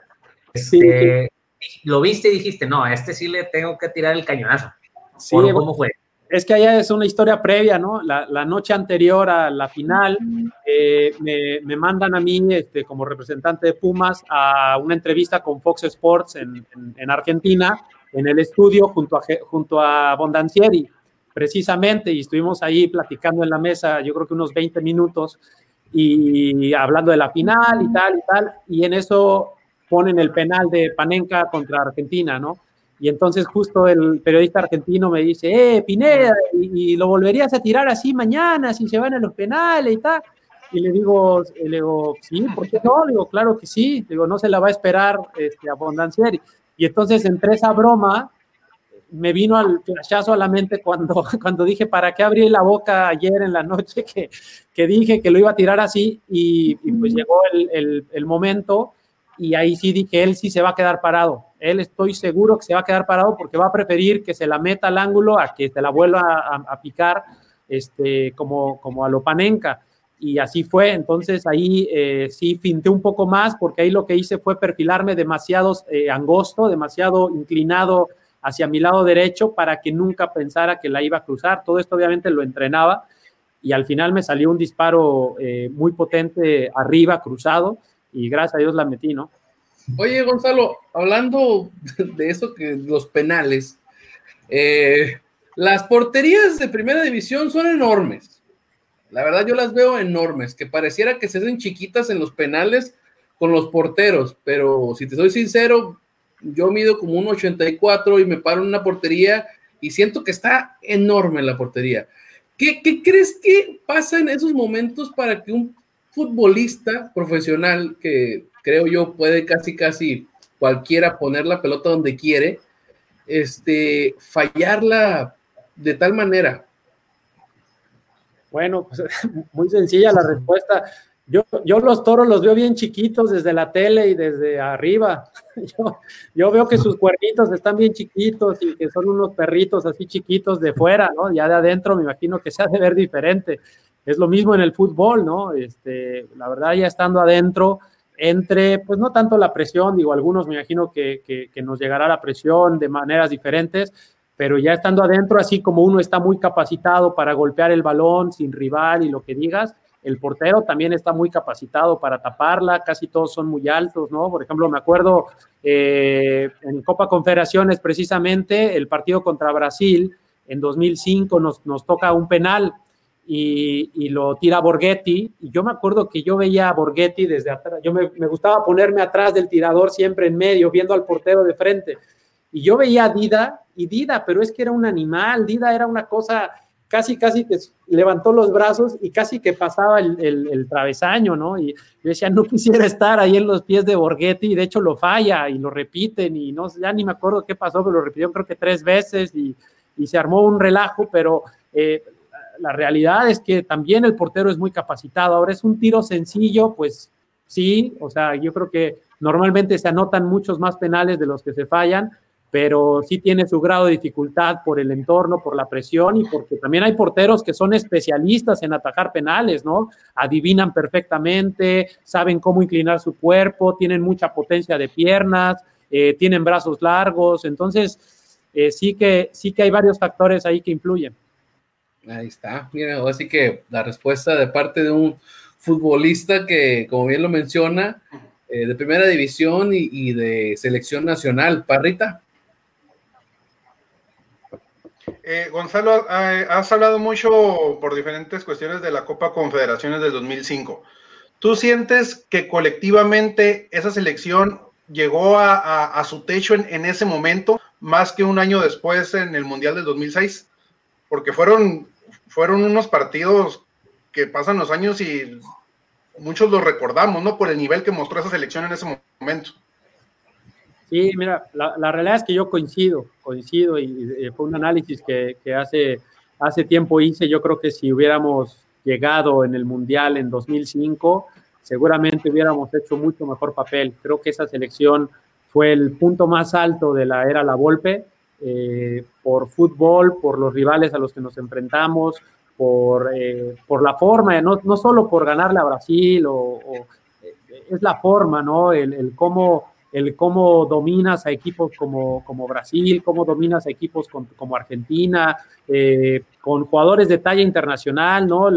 Este, sí. Lo viste y dijiste, no, a este sí le tengo que tirar el cañonazo. Sí, ¿Cómo fue? es que allá es una historia previa, ¿no? La, la noche anterior a la final, eh, me, me, mandan a mí, este, como representante de Pumas, a una entrevista con Fox Sports en, en, en Argentina, en el estudio, junto a, junto a Bondancieri, precisamente, y estuvimos ahí platicando en la mesa, yo creo que unos 20 minutos, y hablando de la final y tal y tal, y en eso ponen el penal de Panenka contra Argentina, ¿no? Y entonces justo el periodista argentino me dice, eh, Pineda, y, y, lo volverías a tirar así mañana si se van a los penales y tal. Y le digo, le digo, sí, ¿por qué no? Le digo, claro que sí. Le digo, no se la va a esperar este, a Bondancieri. Y entonces entre esa broma me vino al flashazo a la mente cuando, cuando dije, ¿para qué abrí la boca ayer en la noche que, que dije que lo iba a tirar así? Y, y pues llegó el, el, el momento y ahí sí dije, él sí se va a quedar parado. Él estoy seguro que se va a quedar parado porque va a preferir que se la meta al ángulo a que se la vuelva a, a picar este, como, como a Lopanenka. Y así fue, entonces ahí eh, sí finté un poco más porque ahí lo que hice fue perfilarme demasiado eh, angosto, demasiado inclinado hacia mi lado derecho para que nunca pensara que la iba a cruzar. Todo esto obviamente lo entrenaba y al final me salió un disparo eh, muy potente arriba, cruzado, y gracias a Dios la metí, ¿no? Oye, Gonzalo, hablando de eso que los penales, eh, las porterías de primera división son enormes. La verdad, yo las veo enormes, que pareciera que se hacen chiquitas en los penales con los porteros, pero si te soy sincero, yo mido como un 84 y me paro en una portería y siento que está enorme la portería. ¿Qué, ¿Qué, crees que pasa en esos momentos para que un futbolista profesional, que creo yo puede casi, casi cualquiera poner la pelota donde quiere, este, fallarla de tal manera? Bueno, pues muy sencilla la respuesta. Yo, yo los toros los veo bien chiquitos desde la tele y desde arriba. Yo, yo, veo que sus cuernitos están bien chiquitos y que son unos perritos así chiquitos de fuera, ¿no? Ya de adentro me imagino que se ha de ver diferente. Es lo mismo en el fútbol, ¿no? Este, la verdad, ya estando adentro, entre, pues no tanto la presión, digo, algunos me imagino que, que, que nos llegará la presión de maneras diferentes, pero ya estando adentro, así como uno está muy capacitado para golpear el balón sin rival y lo que digas, el portero también está muy capacitado para taparla, casi todos son muy altos, ¿no? Por ejemplo, me acuerdo eh, en Copa Confederaciones, precisamente, el partido contra Brasil en 2005 nos, nos toca un penal y, lo tira Borghetti. Y yo me acuerdo que yo veía a Borghetti desde atrás, yo me, me gustaba ponerme atrás del tirador siempre en medio, viendo al portero de frente. Y yo veía a Dida, y Dida, pero es que era un animal, Dida era una cosa casi, casi que levantó los brazos y casi que pasaba el, el, el, travesaño, ¿no? Y yo decía, no quisiera estar ahí en los pies de Borghetti, y de hecho lo falla y lo repiten, y no, ya ni me acuerdo qué pasó, pero lo repitió creo que tres veces y, y se armó un relajo, pero eh, la realidad es que también el portero es muy capacitado. Ahora es un tiro sencillo, pues sí, o sea, yo creo que normalmente se anotan muchos más penales de los que se fallan, pero sí tiene su grado de dificultad por el entorno, por la presión y porque también hay porteros que son especialistas en atajar penales, ¿no? Adivinan perfectamente, saben cómo inclinar su cuerpo, tienen mucha potencia de piernas, eh, tienen brazos largos, entonces eh, sí, que, sí que hay varios factores ahí que influyen. Ahí está, mira, así que la respuesta de parte de un futbolista que, como bien lo menciona, eh, de primera división y, y de selección nacional. Parrita. Eh, Gonzalo, eh, has hablado mucho por diferentes cuestiones de la Copa Confederaciones del 2005. ¿Tú sientes que colectivamente esa selección llegó a, su techo en, en, ese momento, más que un año después en el Mundial del 2006? Porque fueron, fueron unos partidos que pasan los años y muchos los recordamos, ¿no? Por el nivel que mostró esa selección en ese momento. Sí, mira, la, realidad es que yo coincido, coincido y, y fue un análisis que, hace, hace tiempo hice. Yo creo que si hubiéramos llegado en el Mundial en 2005, seguramente hubiéramos hecho mucho mejor papel. Creo que esa selección fue el punto más alto de la era La Volpe, eh, por fútbol, por los rivales a los que nos enfrentamos, por, eh, por la forma, no, no, solo por ganarle a Brasil, o, es la forma, ¿no? El cómo el cómo dominas a equipos como, como Brasil, cómo dominas a equipos como Argentina, eh, con jugadores de talla internacional, ¿no?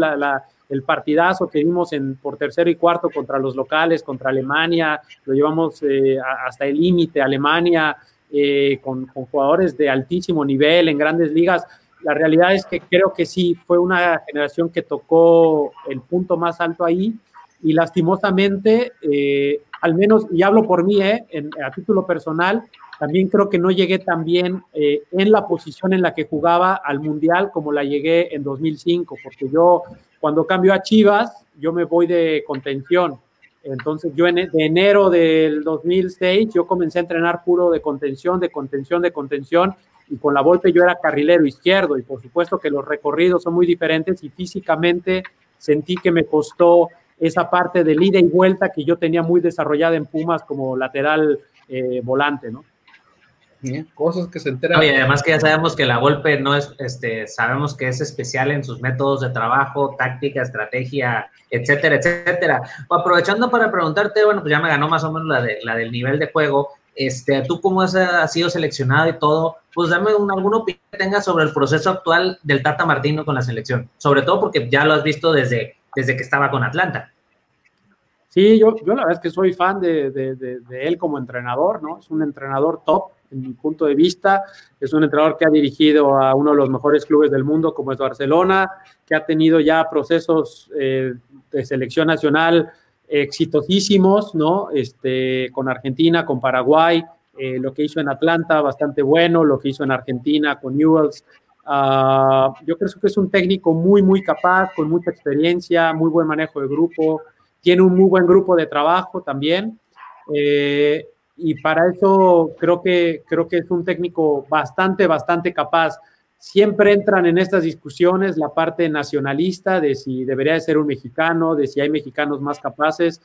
El partidazo que vimos en, por tercero y cuarto contra los locales, contra Alemania, lo llevamos eh, hasta el límite, Alemania, eh, con, con jugadores de altísimo nivel en grandes ligas. La realidad es que creo que sí, fue una generación que tocó el punto más alto ahí y lastimosamente eh, al menos, y hablo por mí, eh, en, a título personal, también creo que no llegué tan bien eh, en la posición en la que jugaba al Mundial como la llegué en 2005, porque yo cuando cambio a Chivas, yo me voy de contención. Entonces yo en, de enero del 2006, yo comencé a entrenar puro de contención, de contención, de contención, y con la Volpe yo era carrilero izquierdo, y por supuesto que los recorridos son muy diferentes y físicamente sentí que me costó esa parte de ida y vuelta que yo tenía muy desarrollada en Pumas como lateral eh, volante, ¿no? Cosas que se enteran. Oye, además que ya sabemos que la golpe no es, este, sabemos que es especial en sus métodos de trabajo, táctica, estrategia, etcétera, etcétera. Aprovechando para preguntarte, bueno, pues ya me ganó más o menos la, de, la del nivel de juego. Este, tú cómo has, has sido seleccionado y todo, pues dame un, alguna opinión que tengas sobre el proceso actual del Tata Martino con la selección, sobre todo porque ya lo has visto desde, desde que estaba con Atlanta. Sí, yo, yo la verdad es que soy fan de, de, él como entrenador, ¿no? Es un entrenador top en mi punto de vista. Es un entrenador que ha dirigido a uno de los mejores clubes del mundo como es Barcelona, que ha tenido ya procesos eh, de selección nacional exitosísimos, ¿no? Este, con Argentina, con Paraguay, eh, lo que hizo en Atlanta, bastante bueno, lo que hizo en Argentina con Newells. Uh, yo creo que es un técnico muy, muy capaz, con mucha experiencia, muy buen manejo de grupo, tiene un muy buen grupo de trabajo también. Eh, y para eso creo que, creo que es un técnico bastante, bastante capaz. Siempre entran en estas discusiones la parte nacionalista de si debería de ser un mexicano, de si hay mexicanos más capaces.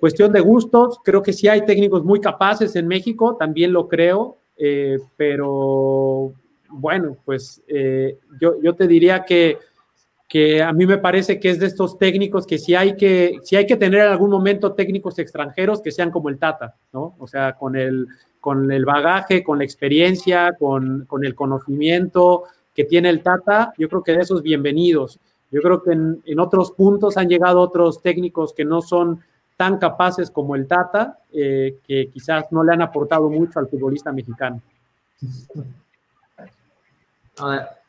Cuestión de gustos, creo que sí hay técnicos muy capaces en México, también lo creo, eh, pero bueno, pues eh, yo, yo te diría que que a mí me parece que es de estos técnicos que si hay que, si hay que tener en algún momento técnicos extranjeros que sean como el Tata, ¿no? O sea, con el, con el bagaje, con la experiencia, con, con el conocimiento que tiene el Tata, yo creo que de esos bienvenidos. Yo creo que en, en, otros puntos han llegado otros técnicos que no son tan capaces como el Tata, eh, que quizás no le han aportado mucho al futbolista mexicano.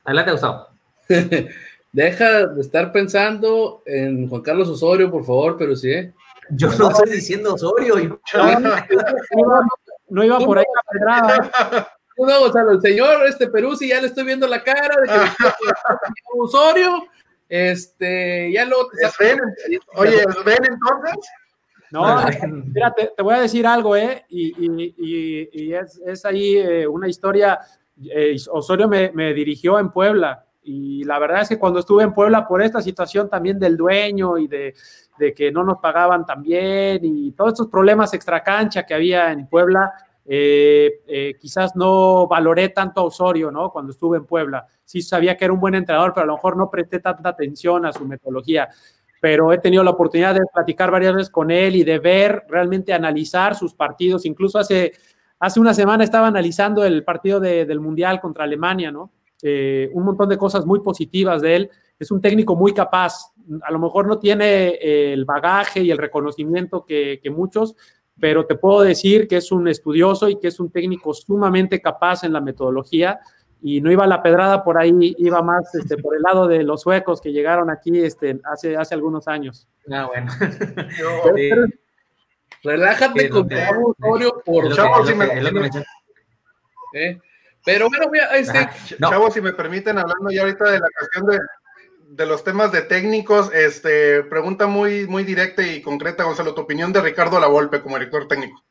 Adelante, Gustavo. Deja de estar pensando en Juan Carlos Osorio, por favor, pero sí. ¿eh? Yo no estoy diciendo Osorio. Y... No iba por ahí la pedrada. No, Gonzalo, el señor este Perú, sí, ya le estoy viendo la cara de que Osorio, este, ya lo. ¿Ven? Oye, ¿ven entonces? No, mira, te, te, voy a decir algo, ¿eh? Y, y, y, y es, es, ahí eh, una historia. Eh, Osorio me, dirigió en Puebla y la verdad es que cuando estuve en Puebla por esta situación también del dueño y de, de que no nos pagaban tan bien y todos estos problemas extracancha que había en Puebla, eh, eh, quizás no valoré tanto a Osorio, ¿no? Cuando estuve en Puebla. Sí sabía que era un buen entrenador, pero a lo mejor no presté tanta atención a su metodología. Pero he tenido la oportunidad de platicar varias veces con él y de ver, realmente analizar sus partidos. Incluso hace, hace una semana estaba analizando el partido de, del Mundial contra Alemania, ¿no? Eh, un montón de cosas muy positivas de él. Es un técnico muy capaz. A lo mejor no tiene eh, el bagaje y el reconocimiento que, que, muchos, pero te puedo decir que es un estudioso y que es un técnico sumamente capaz en la metodología. Y no iba la pedrada por ahí, iba más este, por el lado de los suecos que llegaron aquí este, hace, hace algunos años. Ah, bueno. Yo, pero, relájate sí, con Osorio por chavos. ¿Eh? Pero bueno, este, ah, no. chavos, si me permiten, hablando ya ahorita de la cuestión de, de, los temas de técnicos, este, pregunta muy, muy directa y concreta, Gonzalo, tu opinión de Ricardo Lavolpe como director técnico.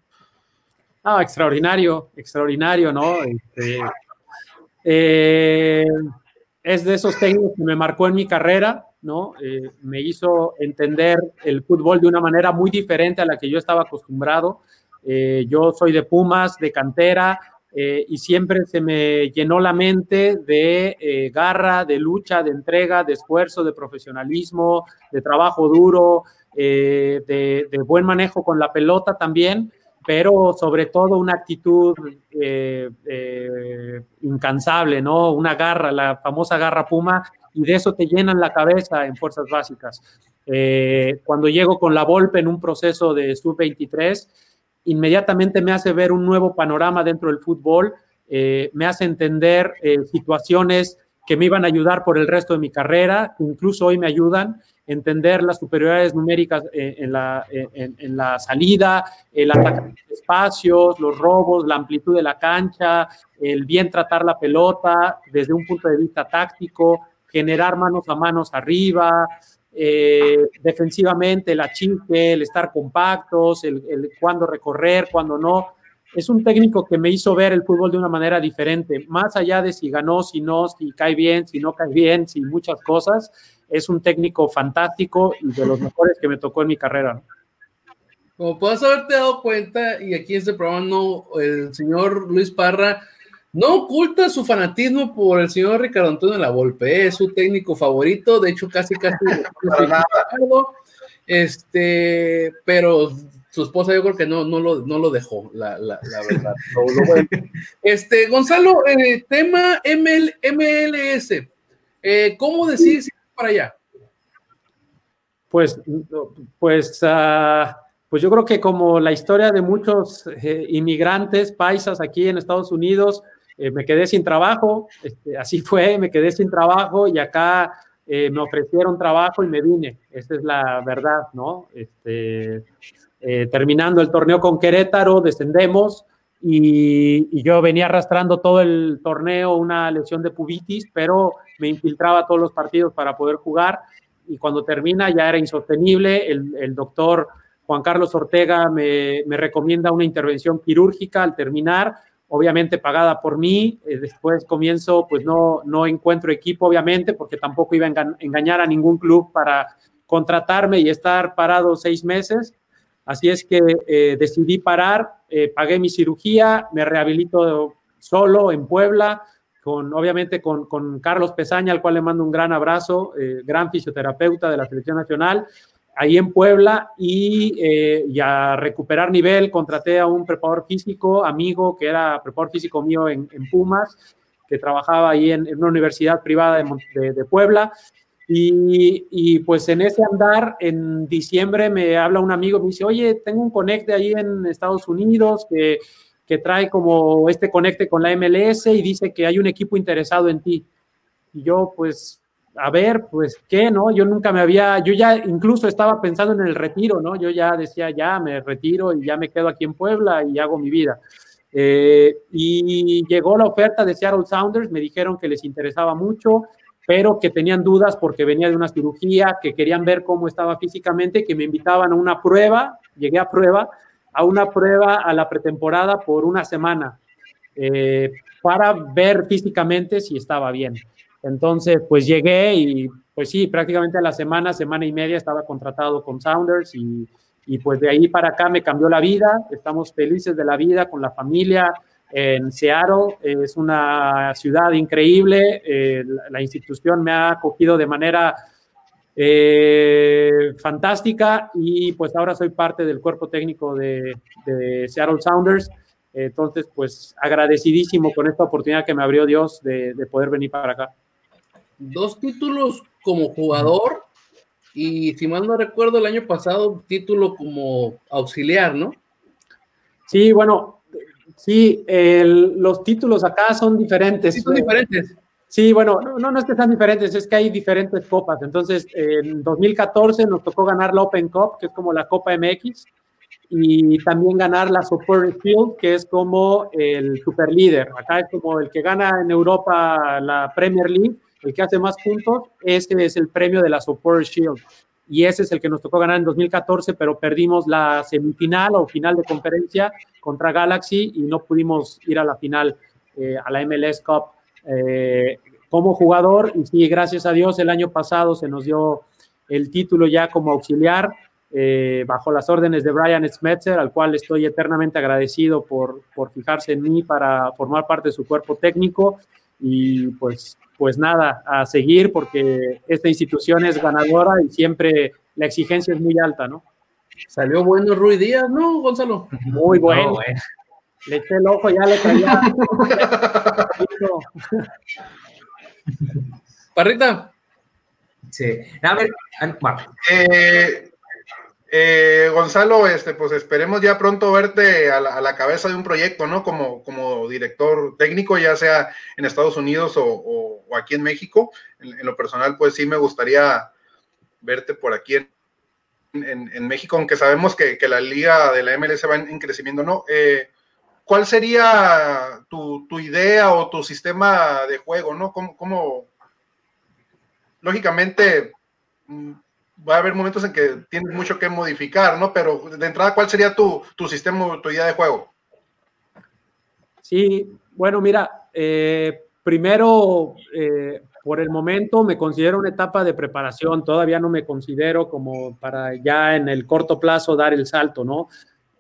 Ah, extraordinario, extraordinario, ¿no? Este, eh, es de esos técnicos que me marcó en mi carrera, ¿no? Eh, me hizo entender el fútbol de una manera muy diferente a la que yo estaba acostumbrado. Eh, yo soy de Pumas, de cantera, eh, y siempre se me llenó la mente de garra, de lucha, de entrega, de esfuerzo, de profesionalismo, de trabajo duro, de, de, buen manejo con la pelota también, pero sobre todo una actitud incansable, ¿no? Una garra, la famosa garra puma, y de eso te llenan la cabeza en fuerzas básicas. cuando llego con la Volpe en un proceso de sub-23, inmediatamente me hace ver un nuevo panorama dentro del fútbol, eh, me hace entender eh, situaciones que me iban a ayudar por el resto de mi carrera, que incluso hoy me ayudan, entender las superioridades numéricas eh, en, la, en, en, la, salida, el ataque de espacios, los robos, la amplitud de la cancha, el bien tratar la pelota desde un punto de vista táctico, generar manos a manos arriba, eh, defensivamente, el achique, el estar compactos, el, el cuándo recorrer, cuándo no. Es un técnico que me hizo ver el fútbol de una manera diferente, más allá de si ganó, si no, si cae bien, si no cae bien, si muchas cosas. Es un técnico fantástico y de los mejores que me tocó en mi carrera. Como puedes haberte dado cuenta, y aquí en este programa el señor Luis Parra no oculta su fanatismo por el señor Ricardo Antonio La Volpe, es su técnico favorito, de hecho casi casi este, pero su esposa yo creo que no, no, lo, no lo dejó, la, la, la verdad. Este, Gonzalo, eh, tema ML, MLS, eh, ¿cómo decís para allá? Pues, pues, uh, pues yo creo que como la historia de muchos eh, inmigrantes paisas aquí en Estados Unidos, eh, me quedé sin trabajo, este, así fue, me quedé sin trabajo y acá eh, me ofrecieron trabajo y me vine, esa es la verdad, ¿no? Este, eh, terminando el torneo con Querétaro, descendemos y, y, yo venía arrastrando todo el torneo una lesión de pubitis, pero me infiltraba todos los partidos para poder jugar y cuando termina ya era insostenible, el, el doctor Juan Carlos Ortega me, me recomienda una intervención quirúrgica al terminar, obviamente pagada por mí. Eh, después comienzo, pues no, no encuentro equipo, obviamente, porque tampoco iba a engañar a ningún club para contratarme y estar parado seis meses. Así es que eh, decidí parar, eh, pagué mi cirugía, me rehabilito solo en Puebla, con, obviamente con, con Carlos Pesaña, al cual le mando un gran abrazo, gran fisioterapeuta de la selección nacional ahí en Puebla y, eh, y, a recuperar nivel contraté a un preparador físico, amigo, que era preparador físico mío en, en Pumas, que trabajaba ahí en, en una universidad privada de, de, de Puebla. Y, y, pues en ese andar, en diciembre me habla un amigo, me dice, oye, tengo un conecte ahí en Estados Unidos que, que trae como este conecte con la MLS y dice que hay un equipo interesado en ti. Y yo pues a ver, pues qué, ¿no? Yo nunca me había, yo ya incluso estaba pensando en el retiro, ¿no? Yo ya decía, ya me retiro y ya me quedo aquí en Puebla y hago mi vida. Eh, y llegó la oferta de Seattle Sounders, me dijeron que les interesaba mucho, pero que tenían dudas porque venía de una cirugía, que querían ver cómo estaba físicamente, que me invitaban a una prueba, llegué a prueba, a una prueba a la pretemporada por una semana, eh, para ver físicamente si estaba bien. Entonces, pues llegué y pues sí, prácticamente a la semana, semana y media estaba contratado con Sounders y, y, pues de ahí para acá me cambió la vida. Estamos felices de la vida con la familia en Seattle. Es una ciudad increíble. Eh, la, institución me ha acogido de manera eh, fantástica y pues ahora soy parte del cuerpo técnico de, Seattle Sounders. Entonces, pues agradecidísimo con esta oportunidad que me abrió Dios de poder venir para acá dos títulos como jugador y si mal no recuerdo el año pasado título como auxiliar, ¿no? Sí, bueno, sí, el, los títulos acá son diferentes. Sí, son diferentes. Sí, bueno, no, no es que sean diferentes, es que hay diferentes copas. Entonces, en 2014 nos tocó ganar la Open Cup, que es como la Copa MX, y también ganar la Support Field, que es como el super líder. Acá es como el que gana en Europa la Premier League el que hace más puntos, ese es el premio de la Support Shield. Y ese es el que nos tocó ganar en 2014, pero perdimos la semifinal o final de conferencia contra Galaxy y no pudimos ir a la final, eh, a la MLS Cup eh, como jugador. Y sí, gracias a Dios, el año pasado se nos dio el título ya como auxiliar. Eh, bajo las órdenes de Brian Smetzer, al cual estoy eternamente agradecido por, por fijarse en mí para formar parte de su cuerpo técnico y pues pues nada, a seguir porque esta institución es ganadora y siempre la exigencia es muy alta, ¿no? Salió bueno Rui Díaz, ¿no, Gonzalo? Muy bueno. No, Le eché el ojo, ya le traía. Parrita. Sí. A ver, bueno. eh, eh, Gonzalo, este, pues esperemos ya pronto verte a la, cabeza de un proyecto, ¿no? Como, como director técnico, ya sea en Estados Unidos o, aquí en México. En, lo personal, pues sí me gustaría verte por aquí en, México, aunque sabemos que, la liga de la MLS va en, crecimiento, ¿no? Eh, ¿Cuál sería tu, idea o tu sistema de juego, ¿no? ¿Cómo, lógicamente va a haber momentos en que tienes mucho que modificar, ¿no? Pero de entrada, ¿cuál sería tu, tu sistema, tu idea de juego? Sí, bueno, mira, eh, primero, eh, por el momento me considero una etapa de preparación, todavía no me considero como para ya en el corto plazo dar el salto, ¿no?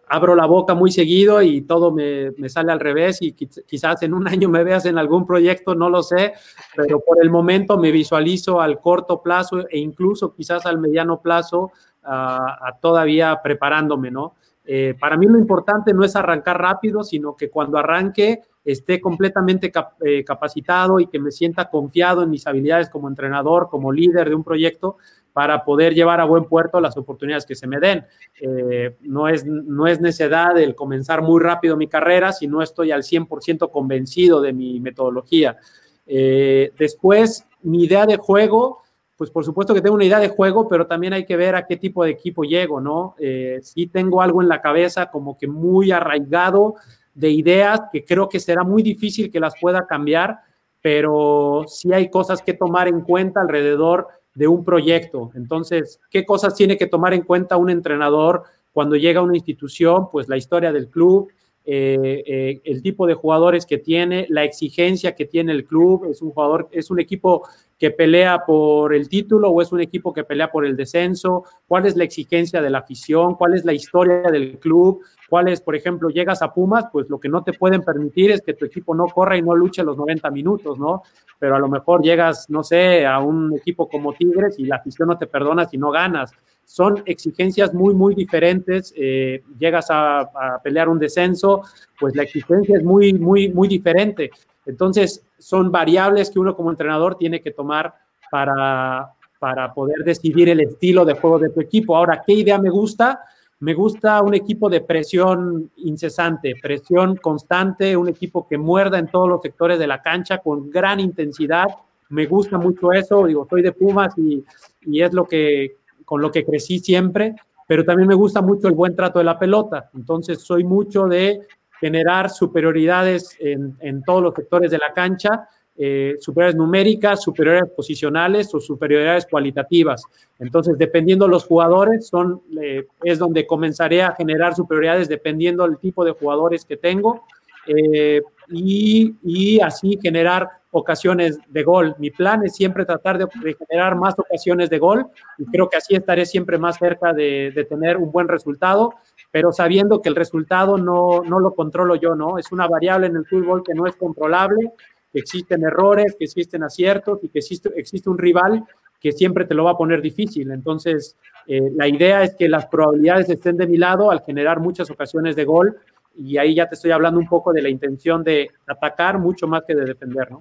Abro la boca muy seguido y todo me, sale al revés y quizás en un año me veas en algún proyecto, no lo sé, pero por el momento me visualizo al corto plazo e incluso quizás al mediano plazo a todavía preparándome, ¿no? Eh, para mí lo importante no es arrancar rápido, sino que cuando arranque esté completamente eh, capacitado y que me sienta confiado en mis habilidades como entrenador, como líder de un proyecto, para poder llevar a buen puerto las oportunidades que se me den. Eh, no, es, no es necedad el comenzar muy rápido mi carrera si no estoy al 100% convencido de mi metodología. después, mi idea de juego pues por supuesto que tengo una idea de juego, pero también hay que ver a qué tipo de equipo llego, ¿no? Eh, sí tengo algo en la cabeza como que muy arraigado de ideas que creo que será muy difícil que las pueda cambiar, pero sí hay cosas que tomar en cuenta alrededor de un proyecto. Entonces, ¿qué cosas tiene que tomar en cuenta un entrenador cuando llega a una institución? Pues la historia del club, eh, eh, el tipo de jugadores que tiene, la exigencia que tiene el club, es un jugador, es un equipo que pelea por el título o es un equipo que pelea por el descenso, cuál es la exigencia de la afición, cuál es la historia del club, cuál es, por ejemplo, llegas a Pumas, pues lo que no te pueden permitir es que tu equipo no corra y no luche los 90 minutos, ¿no? Pero a lo mejor llegas, no sé, a un equipo como Tigres y la afición no te perdona si no ganas. Son exigencias muy, muy diferentes. Eh, llegas a, a pelear un descenso, pues la exigencia es muy, muy, muy diferente. Entonces, son variables que uno como entrenador tiene que tomar para, para poder decidir el estilo de juego de tu equipo. Ahora, ¿qué idea me gusta? Me gusta un equipo de presión incesante, presión constante, un equipo que muerda en todos los sectores de la cancha con gran intensidad. Me gusta mucho eso, digo, soy de Pumas y, y es lo que con lo que crecí siempre, pero también me gusta mucho el buen trato de la pelota. Entonces, soy mucho de generar superioridades en, en todos los sectores de la cancha, eh, superioridades numéricas, superioridades posicionales o superioridades cualitativas. Entonces, dependiendo los jugadores, son, eh, es donde comenzaré a generar superioridades dependiendo del tipo de jugadores que tengo eh, y, y, así generar ocasiones de gol. Mi plan es siempre tratar de, generar más ocasiones de gol y creo que así estaré siempre más cerca de, de tener un buen resultado pero sabiendo que el resultado no, no lo controlo yo, ¿no? Es una variable en el fútbol que no es controlable, que existen errores, que existen aciertos y que existe, existe un rival que siempre te lo va a poner difícil. Entonces, eh, la idea es que las probabilidades estén de mi lado al generar muchas ocasiones de gol y ahí ya te estoy hablando un poco de la intención de atacar mucho más que de defender, ¿no?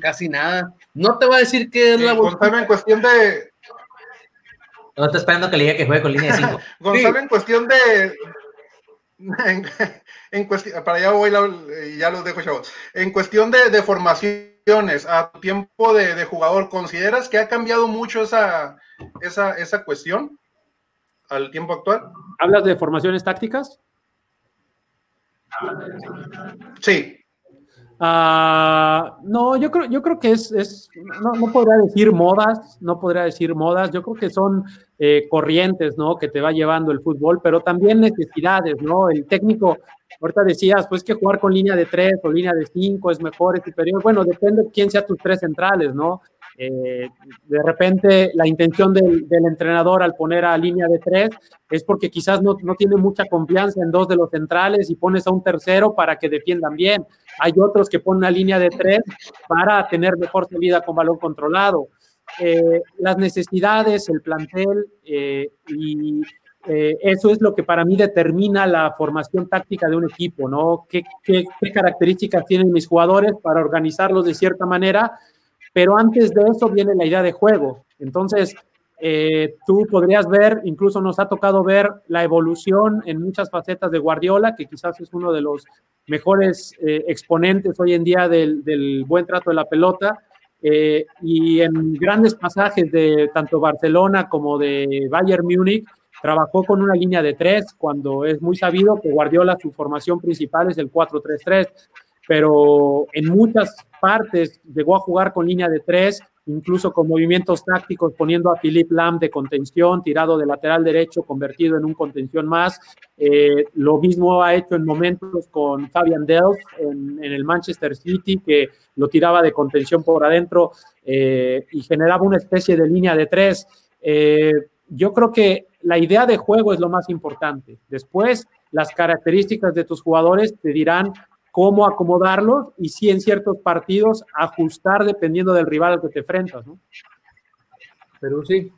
casi nada. No te voy a decir que es la... en cuestión de, no estoy esperando que le diga que juegue con línea de 5. Gonzalo, en cuestión de. En, cuestión, para allá voy, ya los dejo, chavos. En cuestión de, formaciones, a tiempo de, jugador, ¿consideras que ha cambiado mucho esa, esa, esa cuestión al tiempo actual? ¿Hablas de formaciones tácticas? Sí. Uh, no, yo creo, yo creo que es, es no, no, podría decir modas, no podría decir modas, yo creo que son eh, corrientes, ¿no? Que te va llevando el fútbol, pero también necesidades, ¿no? El técnico, ahorita decías, pues que jugar con línea de tres o línea de cinco es mejor, es superior, bueno, depende de quién sea tus tres centrales, ¿no? Eh, de repente la intención del, del, entrenador al poner a línea de tres es porque quizás no, no, tiene mucha confianza en dos de los centrales y pones a un tercero para que defiendan bien. Hay otros que ponen una línea de tres para tener mejor salida con balón controlado. Eh, las necesidades, el plantel eh, y eh, eso es lo que para mí determina la formación táctica de un equipo, ¿no? ¿Qué, qué, qué características tienen mis jugadores para organizarlos de cierta manera? Pero antes de eso viene la idea de juego. Entonces, eh, tú podrías ver, incluso nos ha tocado ver la evolución en muchas facetas de Guardiola, que quizás es uno de los mejores eh, exponentes hoy en día del, buen trato de la pelota. Eh, y en grandes pasajes de tanto Barcelona como de Bayern Múnich, trabajó con una línea de tres, cuando es muy sabido que Guardiola su formación principal es el 4-3-3, pero en muchas partes llegó a jugar con línea de tres incluso con movimientos tácticos, poniendo a Philippe Lam de contención, tirado de lateral derecho, convertido en un contención más. Eh, lo mismo ha hecho en momentos con Fabian en, en el Manchester City, que lo tiraba de contención por adentro eh, y generaba una especie de línea de tres. Eh, yo creo que la idea de juego es lo más importante. Después, las características de tus jugadores te dirán cómo acomodarlos y si en ciertos partidos ajustar dependiendo del rival al que te enfrentas, ¿no? Pero sí.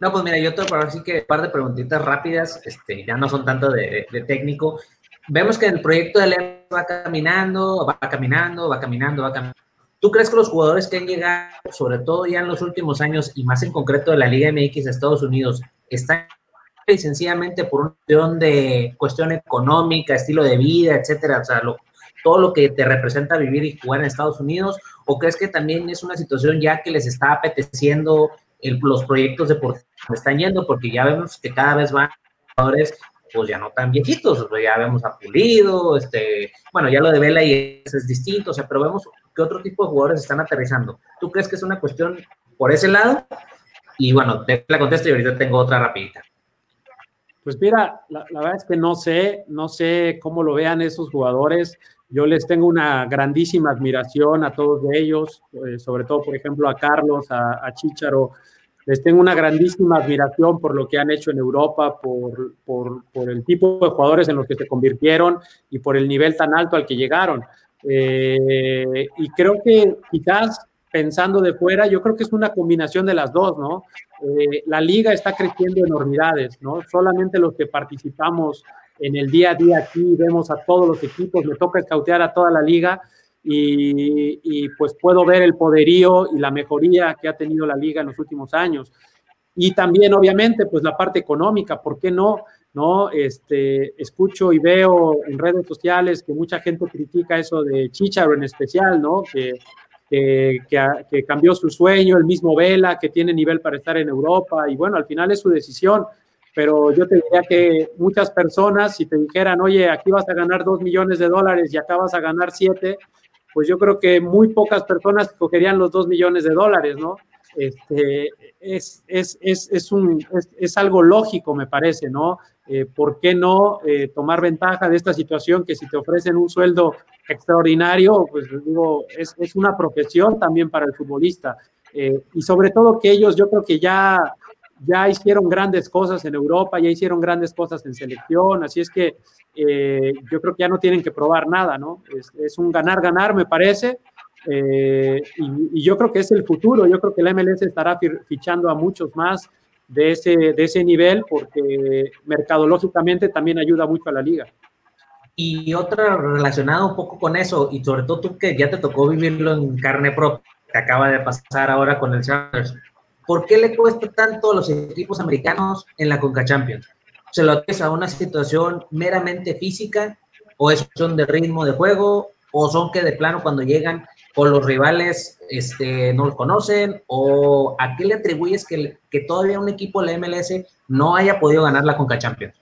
No, pues mira, yo te para así que un par de preguntitas rápidas, este, ya no son tanto de, de técnico. Vemos que el proyecto de León va caminando, va caminando, va caminando, va caminando. ¿Tú crees que los jugadores que han llegado, sobre todo ya en los últimos años y más en concreto de la Liga MX de Estados Unidos, están y sencillamente por una cuestión de cuestión económica, estilo de vida, etcétera, o sea, lo, todo lo que te representa vivir y jugar en Estados Unidos, o crees que también es una situación ya que les está apeteciendo el, los proyectos deportivos que están yendo, porque ya vemos que cada vez van jugadores pues ya no tan viejitos, ya vemos a Pulido, este, bueno, ya lo de Vela y es, es distinto, o sea, pero vemos que otro tipo de jugadores están aterrizando. ¿Tú crees que es una cuestión por ese lado? Y bueno, te la contesto y ahorita tengo otra rapidita. Pues mira, la, verdad es que no sé, no sé cómo lo vean esos jugadores. Yo les tengo una grandísima admiración a todos ellos, eh, sobre todo, por ejemplo, a Carlos, a, a Chicharo. Les tengo una grandísima admiración por lo que han hecho en Europa, por, el tipo de jugadores en los que se convirtieron y por el nivel tan alto al que llegaron. Eh, y creo que quizás pensando de fuera, yo creo que es una combinación de las dos, ¿no? Eh, la liga está creciendo enormidades, ¿no? Solamente los que participamos en el día a día aquí, vemos a todos los equipos, me toca escautear a toda la liga y, y, pues puedo ver el poderío y la mejoría que ha tenido la liga en los últimos años. Y también, obviamente, pues la parte económica, ¿por qué no? ¿no? Este, escucho y veo en redes sociales que mucha gente critica eso de Chicharo en especial, ¿no? Que que, cambió su sueño, el mismo Vela, que tiene nivel para estar en Europa, y bueno, al final es su decisión, pero yo te diría que muchas personas, si te dijeran, oye, aquí vas a ganar dos millones de dólares y acá vas a ganar siete, pues yo creo que muy pocas personas cogerían los dos millones de dólares, ¿no? Este, es, es, es, es, es, algo lógico, me parece, ¿no? Eh, ¿Por qué no eh, tomar ventaja de esta situación que si te ofrecen un sueldo extraordinario, pues digo, es, una profesión también para el futbolista. Eh, y sobre todo que ellos, yo creo que ya, ya hicieron grandes cosas en Europa, ya hicieron grandes cosas en selección, así es que yo creo que ya no tienen que probar nada, ¿no? Es un ganar-ganar, me parece. Eh, y, y, yo creo que es el futuro. Yo creo que la MLS estará fichando a muchos más de ese, de ese nivel porque mercadológicamente también ayuda mucho a la liga. Y otra relacionada un poco con eso, y sobre todo tú que ya te tocó vivirlo en carne propia, que acaba de pasar ahora con el Chargers, ¿por qué le cuesta tanto a los equipos americanos en la Conca Champions? ¿Se lo haces a una situación meramente física o es cuestión de ritmo de juego o son que de plano cuando llegan o los rivales este, no los conocen, o a qué le atribuyes que, que todavía un equipo de la MLS no haya podido ganar la Conca Champions?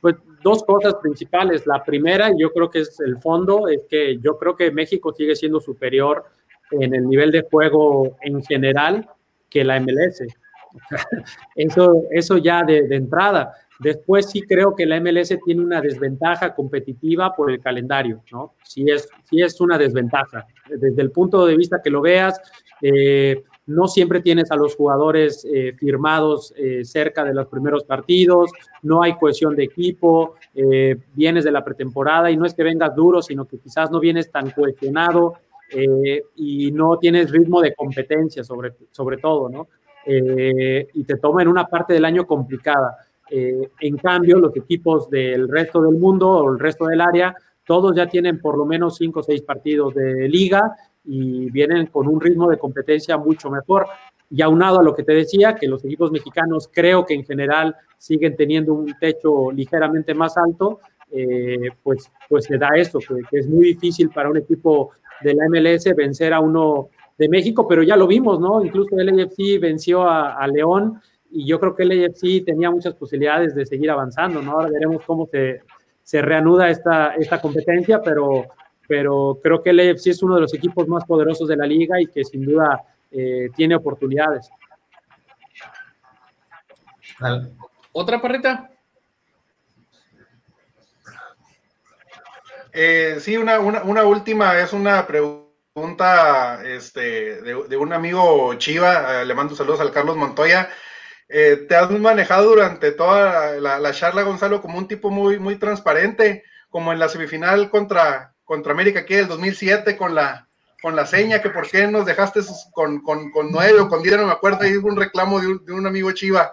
Pues dos cosas principales. La primera, yo creo que es el fondo, es que yo creo que México sigue siendo superior en el nivel de juego en general que la MLS. Eso, eso ya de, de entrada. Después sí creo que la MLS tiene una desventaja competitiva por el calendario, ¿no? Sí es, sí es una desventaja. Desde el punto de vista que lo veas, eh, no siempre tienes a los jugadores eh, firmados eh, cerca de los primeros partidos, no hay cohesión de equipo, vienes de la pretemporada y no es que vengas duro, sino que quizás no vienes tan cohesionado y no tienes ritmo de competencia sobre, sobre todo, ¿no? y te toma en una parte del año complicada. Eh, en cambio, los equipos del resto del mundo o el resto del área, todos ya tienen por lo menos cinco o seis partidos de liga y vienen con un ritmo de competencia mucho mejor. Y aunado a lo que te decía, que los equipos mexicanos creo que en general siguen teniendo un techo ligeramente más alto, eh, pues, pues se da esto, que, que, es muy difícil para un equipo de la MLS vencer a uno de México, pero ya lo vimos, ¿no? Incluso el LFC venció a, a León y yo creo que el AFC tenía muchas posibilidades de seguir avanzando, ¿no? Ahora veremos cómo se, se reanuda esta, esta competencia, pero, pero creo que el AFC es uno de los equipos más poderosos de la liga y que sin duda eh, tiene oportunidades. ¿Otra parrita? Eh, sí, una, una, una, última, es una pregunta este, de, de un amigo Chiva, eh, le mando saludos al Carlos Montoya. Eh, te has manejado durante toda la, la, charla, Gonzalo, como un tipo muy, muy transparente, como en la semifinal contra, contra América aquí del 2007 con la, con la seña, que por qué nos dejaste con, con, con nueve o con diez, no me acuerdo, ahí hubo un reclamo de un, de un amigo Chiva.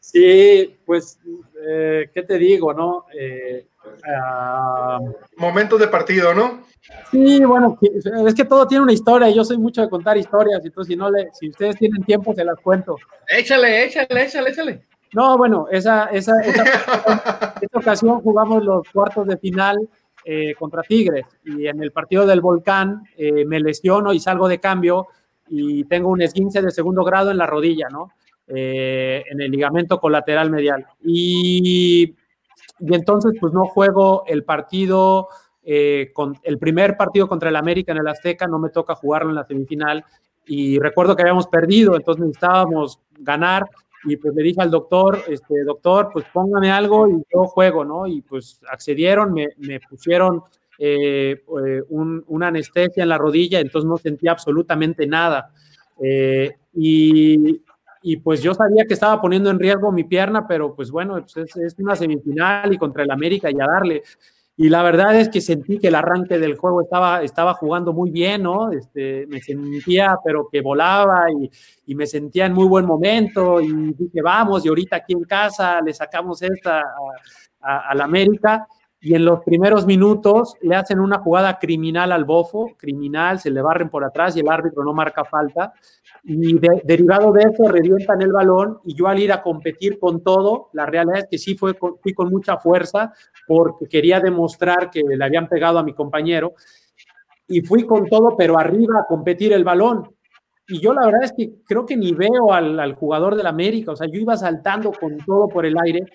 Sí, pues, eh, ¿qué te digo, no? Eh, uh, Momentos de partido, ¿no? Sí, bueno, es que todo tiene una historia y yo soy mucho de contar historias, entonces si no le, si ustedes tienen tiempo se las cuento. Échale, échale, échale, échale. No, bueno, esa, esa, esa, esa ocasión jugamos los cuartos de final eh, contra Tigres y en el partido del Volcán eh, me lesiono y salgo de cambio y tengo un esguince de segundo grado en la rodilla, ¿no? Eh, en el ligamento colateral medial. Y, y, entonces, pues no juego el partido, eh, con el primer partido contra el América en el Azteca, no me toca jugarlo en la semifinal. Y recuerdo que habíamos perdido, entonces necesitábamos ganar. Y pues le dije al doctor, este, doctor, pues póngame algo y yo juego, ¿no? Y pues accedieron, me, me pusieron eh, un, una anestesia en la rodilla, entonces no sentía absolutamente nada. Eh, y, y pues yo sabía que estaba poniendo en riesgo mi pierna, pero pues bueno, pues es, es, una semifinal y contra el América y a darle. Y la verdad es que sentí que el arranque del juego estaba, estaba jugando muy bien, ¿no? Este, me sentía, pero que volaba y, y me sentía en muy buen momento y dije, vamos, y ahorita aquí en casa le sacamos esta a, a, a la América y en los primeros minutos le hacen una jugada criminal al bofo, criminal, se le barren por atrás y el árbitro no marca falta. Y de, derivado de eso revientan el balón y yo al ir a competir con todo, la realidad es que sí fue con, fui con mucha fuerza porque quería demostrar que le habían pegado a mi compañero y fui con todo, pero arriba a competir el balón. Y yo la verdad es que creo que ni veo al, al jugador del América, o sea, yo iba saltando con todo por el aire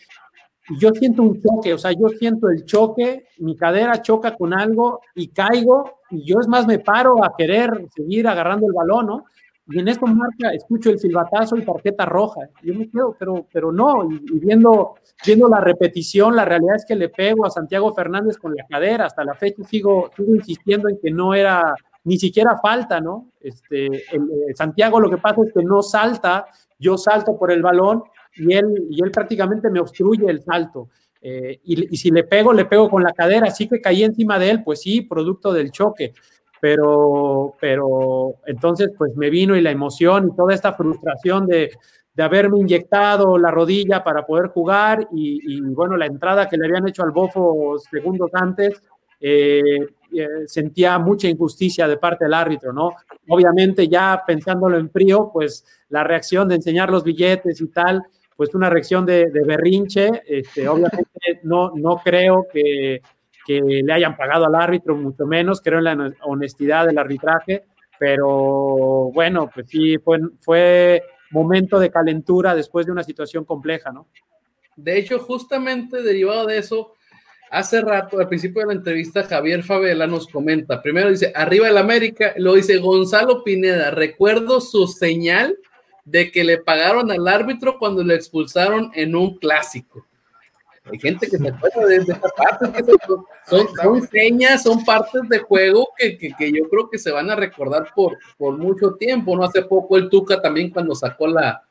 yo siento un choque, o sea, yo siento el choque, mi cadera choca con algo y caigo, y yo es más me paro a querer seguir agarrando el balón, ¿no? Y en esto marca, escucho el silbatazo y tarjeta roja. Yo me quedo, pero, pero no, y, y, viendo, viendo la repetición, la realidad es que le pego a Santiago Fernández con la cadera. Hasta la fecha sigo, sigo insistiendo en que no era ni siquiera falta, ¿no? Este, el, el Santiago lo que pasa es que no salta, yo salto por el balón y él, y él prácticamente me obstruye el salto. Eh, y, y, si le pego, le pego con la cadera, así que caí encima de él, pues sí, producto del choque. Pero, pero entonces, pues me vino y la emoción y toda esta frustración de, de haberme inyectado la rodilla para poder jugar y, bueno, la entrada que le habían hecho al bofo segundos antes, eh, eh, sentía mucha injusticia de parte del árbitro, ¿no? Obviamente ya pensándolo en frío, pues la reacción de enseñar los billetes y tal, pues una reacción de, de berrinche. Este, obviamente no, no creo que, que, le hayan pagado al árbitro, mucho menos, creo en la honestidad del arbitraje, pero bueno, pues sí, fue, fue momento de calentura después de una situación compleja, ¿no? De hecho, justamente derivado de eso, hace rato, al principio de la entrevista, Javier Favela nos comenta, primero dice, arriba el América, luego dice Gonzalo Pineda, recuerdo su señal de que le pagaron al árbitro cuando le expulsaron en un clásico. Hay gente que se acuerda de esta parte, son, son, señas, son partes de juego que, que, que, yo creo que se van a recordar por, por mucho tiempo, ¿no? Hace poco el Tuca también cuando sacó la,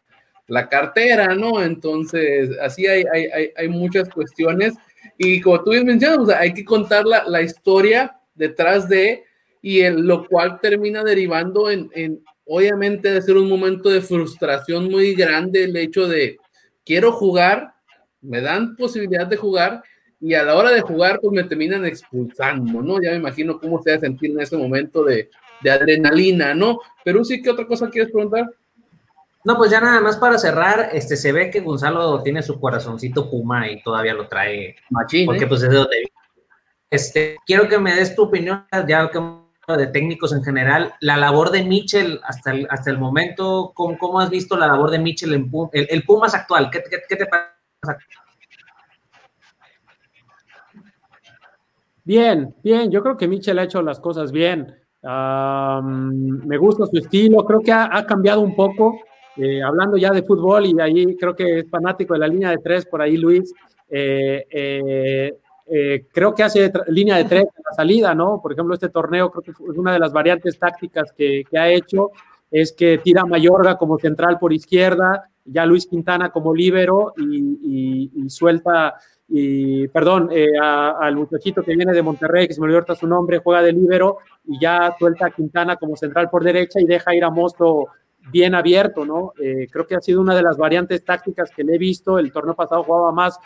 la cartera, ¿no? Entonces, así hay, hay, hay, muchas cuestiones y como tú bien mencionas, o sea, hay que contar la, la historia detrás de y el, lo cual termina derivando en, en, obviamente de ser un momento de frustración muy grande el hecho de quiero jugar, me dan posibilidad de jugar y a la hora de jugar pues me terminan expulsando, ¿no? Ya me imagino cómo se va a sentir en ese momento de, de adrenalina, ¿no? Pero sí, ¿qué otra cosa quieres preguntar? No, pues ya nada más para cerrar, este, se ve que Gonzalo tiene su corazoncito Puma y todavía lo trae. Machín, porque ¿eh? pues es de donde Este, quiero que me des tu opinión, ya que de técnicos en general, la labor de Mitchell hasta el, hasta el momento, ¿cómo, ¿cómo, has visto la labor de Mitchell en el, el Pumas actual? ¿Qué, qué, qué te pasa? Bien, bien, yo creo que Mitchell ha hecho las cosas bien. Me gusta su estilo, creo que ha, ha cambiado un poco. eh, hablando ya de fútbol, y ahí creo que es fanático de la línea de tres, por ahí Luis. eh, eh, eh, creo que hace línea de tres en la salida, ¿no? Por ejemplo, este torneo creo que es una de las variantes tácticas que, ha hecho, es que tira a Mayorga como central por izquierda, ya Luis Quintana como líbero y, suelta, y perdón, eh, al muchachito que viene de Monterrey, que se me olvidó su nombre, juega de líbero y ya suelta a Quintana como central por derecha y deja ir a Mosto bien abierto, ¿no? Eh, creo que ha sido una de las variantes tácticas que le he visto. El torneo pasado jugaba más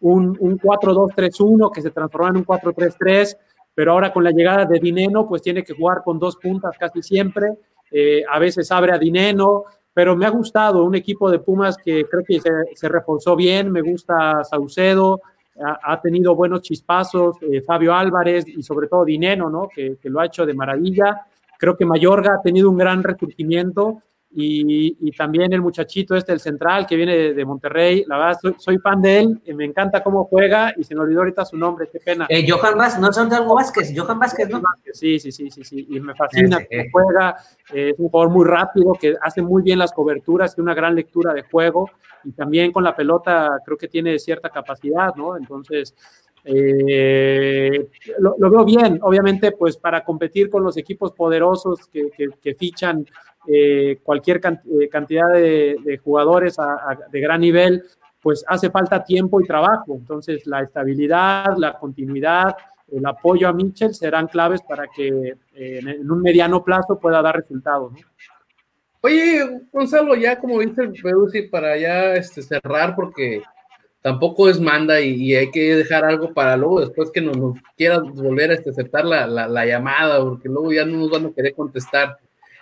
un, un 4-2-3-1 que se transformó en un 4-3-3, pero ahora con la llegada de Dineno, pues tiene que jugar con dos puntas casi siempre. Eh, a veces abre a Dineno, pero me ha gustado un equipo de Pumas que creo que se, se reforzó bien. Me gusta Saucedo, ha, tenido buenos chispazos, eh, Fabio Álvarez y sobre todo Dineno, ¿no? Que, que lo ha hecho de maravilla. Creo que Mayorga ha tenido un gran resurgimiento y, y también el muchachito este, el central, que viene de, de Monterrey. La verdad, soy, soy fan de él, me encanta cómo juega y se me olvidó ahorita su nombre, qué pena. Eh, Johan Vázquez, no son de algo Vázquez, Johan Vázquez, ¿no? Sí, sí, sí, sí, sí. Y me fascina cómo juega. eh, es un jugador muy rápido, que hace muy bien las coberturas, tiene una gran lectura de juego y también con la pelota creo que tiene cierta capacidad, ¿no? Entonces, eh, lo, lo veo bien. Obviamente, pues para competir con los equipos poderosos que, que- que fichan eh, cualquier can- eh, cantidad de, de jugadores a- a- de gran nivel, pues hace falta tiempo y trabajo. Entonces, la estabilidad, la continuidad, el apoyo a Mitchell serán claves para que eh, en, un mediano plazo pueda dar resultados. ¿no? Oye, Gonzalo, ya como dice el para ya este, cerrar, porque tampoco es manda y, y hay que dejar algo para luego, después que nos, nos quieras volver a este, aceptar la, la- la llamada, porque luego ya no nos van a querer contestar.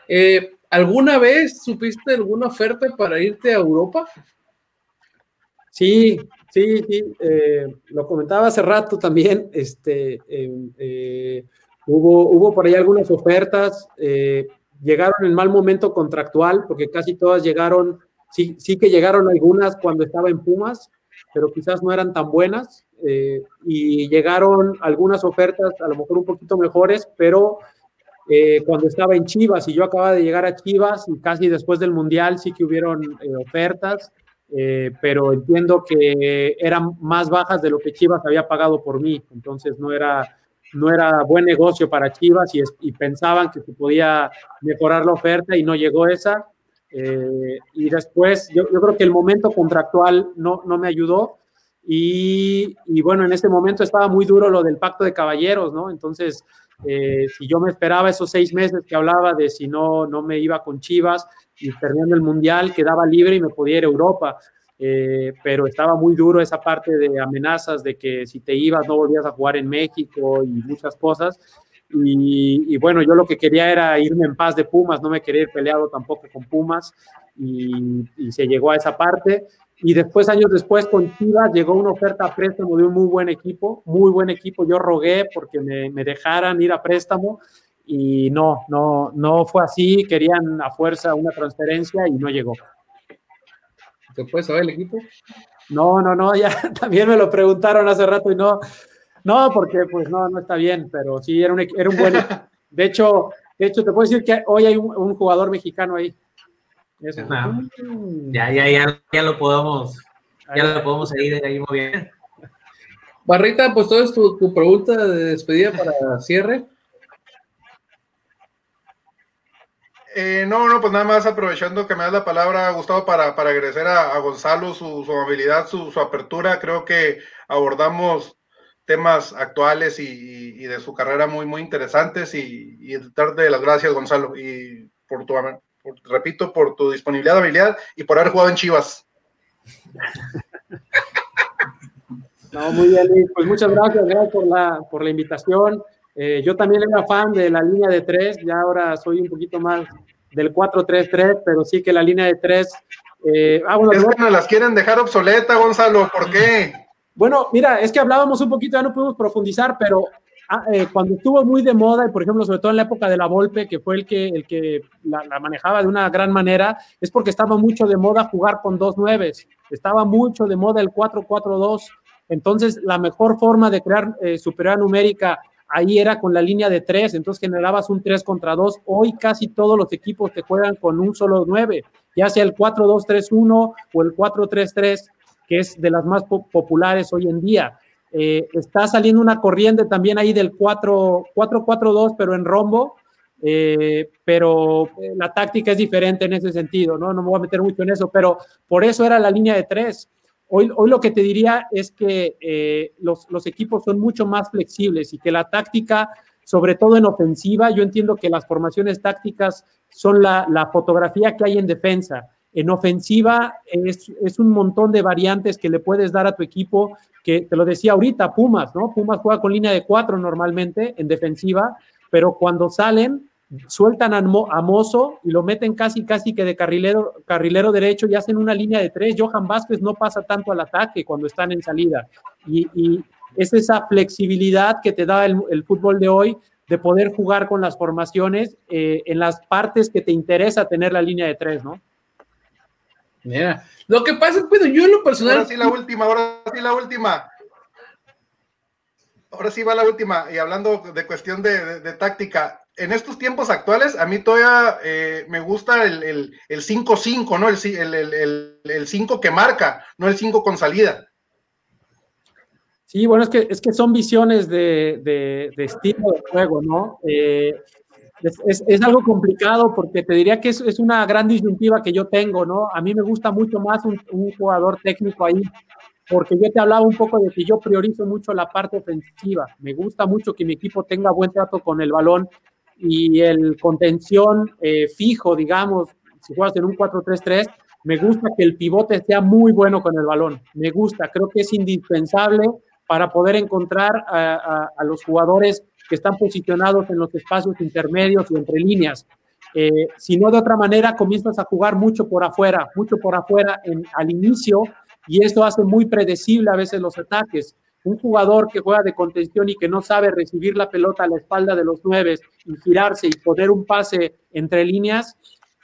Eh, ¿Alguna vez supiste alguna oferta para irte a Europa? Sí, sí, sí. eh, lo comentaba hace rato también. Este, eh, eh, hubo, hubo por ahí algunas ofertas. eh, llegaron en mal momento contractual, porque casi todas llegaron, sí, sí que llegaron algunas cuando estaba en Pumas, pero quizás no eran tan buenas. y llegaron algunas ofertas, a lo mejor un poquito mejores, pero eh, cuando estaba en Chivas y yo acababa de llegar a Chivas y casi después del Mundial sí que hubieron eh, ofertas, eh, pero entiendo que eran más bajas de lo que Chivas había pagado por mí, entonces no era, no era buen negocio para Chivas y, y pensaban que se podía mejorar la oferta y no llegó esa. Eh, y después yo, yo creo que el momento contractual no, no me ayudó. Y, y bueno, en ese momento estaba muy duro lo del pacto de caballeros, ¿no? Entonces, eh, si yo me esperaba esos seis meses que hablaba de si no, no me iba con Chivas y perdiendo el Mundial, quedaba libre y me podía ir a Europa. Eh, pero estaba muy duro esa parte de amenazas de que si te ibas no volvías a jugar en México y muchas cosas. Y, bueno, yo lo que quería era irme en paz de Pumas, no me quería ir peleado tampoco con Pumas y se llegó a esa parte. Y después, años después, con Chivas llegó una oferta a préstamo de un muy buen equipo, muy buen equipo. Yo rogué porque me, me dejaran ir a préstamo y no, no, no fue así. Querían a fuerza una transferencia y no llegó. ¿Se puede saber el equipo? No, no, no, ya también me lo preguntaron hace rato y no, no, porque pues no, no está bien, pero sí, era un, era un buen. De hecho, de hecho, te puedo decir que hoy hay un, un jugador mexicano ahí. Eso. Ah, ya, ya, ya, ya lo podemos, ya lo podemos seguir ahí muy bien. Barrita, pues todo es tu, tu pregunta de despedida para cierre. Eh, no, no, pues nada más aprovechando que me das la palabra, Gustavo, para, para agradecer a, a Gonzalo su, su amabilidad, su, su apertura. Creo que abordamos temas actuales y, y- y de su carrera muy, muy interesantes y, y darte las gracias, Gonzalo, y por tu, por- repito, por tu disponibilidad, habilidad y por haber jugado en Chivas. No, muy bien, Luis. Pues muchas gracias, gracias por la, por la invitación. Eh, yo también era fan de la línea de tres, ya ahora soy un poquito más del 4-3-3, pero sí que la línea de tres. eh, ah, bueno, Es luego- que nos las quieren dejar obsoleta, Gonzalo, ¿por qué? Bueno, mira, es que hablábamos un poquito, ya no pudimos profundizar, pero ah, eh, cuando estuvo muy de moda, y por ejemplo, sobre todo en la época de la Volpe, que fue el que, el que la, la manejaba de una gran manera, es porque estaba mucho de moda jugar con dos nueves, estaba mucho de moda el 4-4-2. Entonces, la mejor forma de crear eh, superioridad numérica ahí era con la línea de tres, entonces generabas un 3 contra 2. Hoy casi todos los equipos te juegan con un solo 9, ya sea el 4-2-3-1 o el 4-3-3, que es de las más po- populares hoy en día. Eh, está saliendo una corriente también ahí del 4-4-2, pero en rombo, eh, pero eh, la táctica es diferente en ese sentido, ¿no? No me voy a meter mucho en eso, pero por eso era la línea de tres. Hoy, hoy lo que te diría es que eh, los, los equipos son mucho más flexibles y que la táctica, sobre todo en ofensiva, yo entiendo que las formaciones tácticas son la, la fotografía que hay en defensa. En ofensiva es, es un montón de variantes que le puedes dar a tu equipo, que te lo decía ahorita, Pumas, ¿no? Pumas juega con línea de cuatro normalmente en defensiva, pero cuando salen, sueltan a, Mo- Mozo y lo meten casi, casi que de carrilero, carrilero derecho y hacen una línea de tres. Johan Vázquez no pasa tanto al ataque cuando están en salida. Y, y es esa flexibilidad que te da el, el fútbol de hoy de poder jugar con las formaciones eh, en las partes que te interesa tener la línea de tres, ¿no? Mira, lo que pasa es que bueno, yo en lo personal. Ahora sí la última, ahora sí la última. Ahora sí va la última. Y hablando de cuestión de, de- de táctica, en estos tiempos actuales, a mí todavía eh, me gusta el, el, el 5-5, ¿no? El, ci- el, el, el, el 5 que marca, no el 5 con salida. Sí, bueno, es que, es que son visiones de, de- de estilo de juego, ¿no? Eh, es, es- algo complicado porque te diría que es, es una gran disyuntiva que yo tengo, ¿no? A mí me gusta mucho más un, jugador técnico ahí, porque yo te hablaba un poco de que yo priorizo mucho la parte ofensiva. Me gusta mucho que mi equipo tenga buen trato con el balón y el contención eh, fijo, digamos, si juegas en un 4-3-3, me gusta que el pivote sea muy bueno con el balón. Me gusta, creo que es indispensable para poder encontrar a los jugadores que están posicionados en los espacios intermedios y entre líneas. Eh, si no, de otra manera, comienzas a jugar mucho por afuera, mucho por afuera al inicio, y esto hace muy predecible a veces los ataques. Un jugador que juega de contención y que no sabe recibir la pelota a la espalda de los nueve y girarse y poner un pase entre líneas,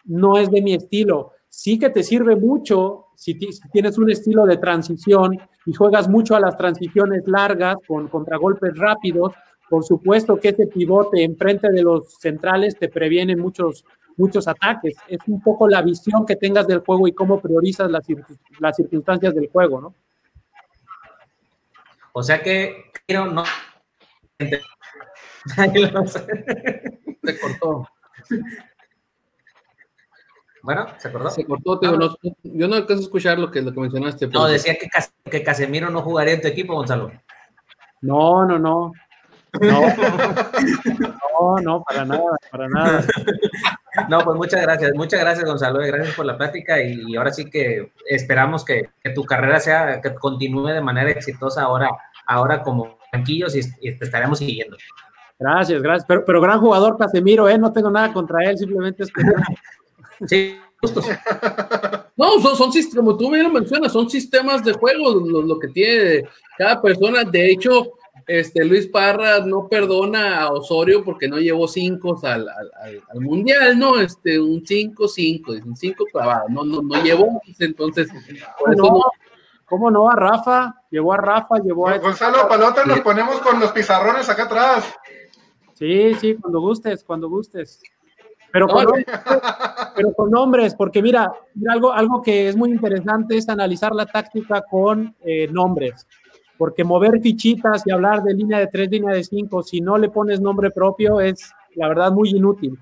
no es de mi estilo. Sí que te sirve mucho si tienes un estilo de transición y juegas mucho a las transiciones largas con contragolpes rápidos. Por supuesto que ese pivote enfrente de los centrales te previene muchos, muchos ataques. Es un poco la visión que tengas del juego y cómo priorizas las, las circunstancias del juego, ¿no? O sea que quiero no. Se cortó. Bueno, ¿se acordó? Se cortó, te digo, no- yo no alcanzo a escuchar lo que, lo que mencionaste. No, decía que, Cas- que Casemiro no jugaría en tu equipo, Gonzalo. No, no, no. No, no, no, para nada, para nada. No, pues muchas gracias, muchas gracias Gonzalo, eh, gracias por la plática y, ahora sí que esperamos que, que tu carrera sea, que continúe de manera exitosa ahora, ahora como banquillos y, y te estaremos siguiendo. Gracias, gracias. Pero, pero gran jugador Casemiro, ¿eh? No tengo nada contra él, simplemente es que. Sí, justos. No, son, son sist- como tú bien lo mencionas, son sistemas de juego lo, lo que tiene cada persona. De hecho, este Luis Parra no perdona a Osorio porque no llevó cinco al, al, al- al mundial, ¿no? Este, un 5-5, un 5 clavado, no, no, no llevó, entonces, por eso No, no- ¿Cómo no? A Rafa, llevó a Rafa, llevó a. Gonzalo, palota, nos ponemos con los pizarrones acá atrás. Sí, sí, cuando gustes, cuando gustes. Pero con, No, pero con nombres, porque mira, mira, algo, algo que es muy interesante es analizar la táctica con eh, nombres. Porque mover fichitas y hablar de línea de tres, línea de cinco, si no le pones nombre propio, es la verdad muy inútil.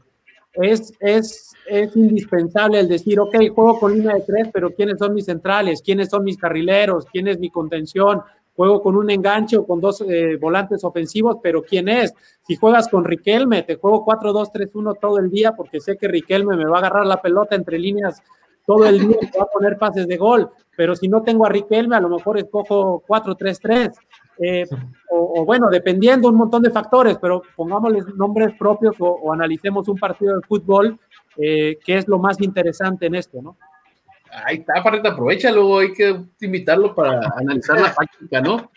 Es, es, es indispensable el decir, ok, juego con línea de tres, pero ¿quiénes son mis centrales? ¿Quiénes son mis carrileros? ¿Quién es mi contención? Juego con un enganche o con dos eh, volantes ofensivos, pero ¿quién es? Si juegas con Riquelme, te juego 4-2-3-1 todo el día porque sé que Riquelme me va a agarrar la pelota entre líneas todo el día va a poner pases de gol. Pero si no tengo a Riquelme, a lo mejor escojo 4-3-3. Eh, o, o, bueno, dependiendo un montón de factores, pero pongámosles nombres propios o, o analicemos un partido de fútbol, eh, que es lo más interesante en esto, ¿no? Ahí está, Parrita, aprovechalo, hay que invitarlo para analizar la práctica, ¿no?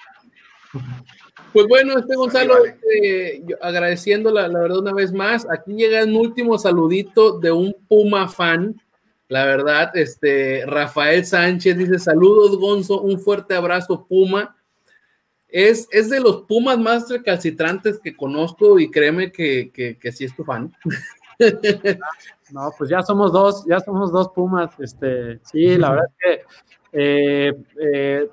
Pues bueno, este Gonzalo, este, yo agradeciendo la, la verdad una vez más, aquí llega un último saludito de un Puma fan, la verdad, este, Rafael Sánchez dice, saludos Gonzo, un fuerte abrazo Puma, es, es de los Pumas más recalcitrantes que conozco y créeme que, que, sí es tu fan. No, pues ya somos dos, ya somos dos Pumas. Este, sí, la verdad es que eh, eh,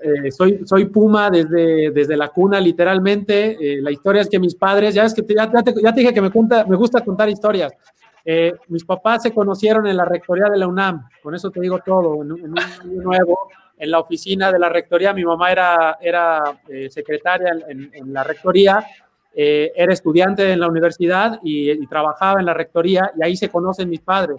eh, soy, soy Puma desde, desde la cuna, literalmente. La historia es que mis padres, ya es que te, ya, te, ya, te, dije que me, cuenta, me gusta contar historias. Eh, mis papás se conocieron en la rectoría de la UNAM, con eso te digo todo, en, en un año nuevo, en la oficina de la rectoría, mi mamá era, era eh, secretaria en, en, la rectoría, eh, era estudiante en la universidad y, y, trabajaba en la rectoría y ahí se conocen mis padres.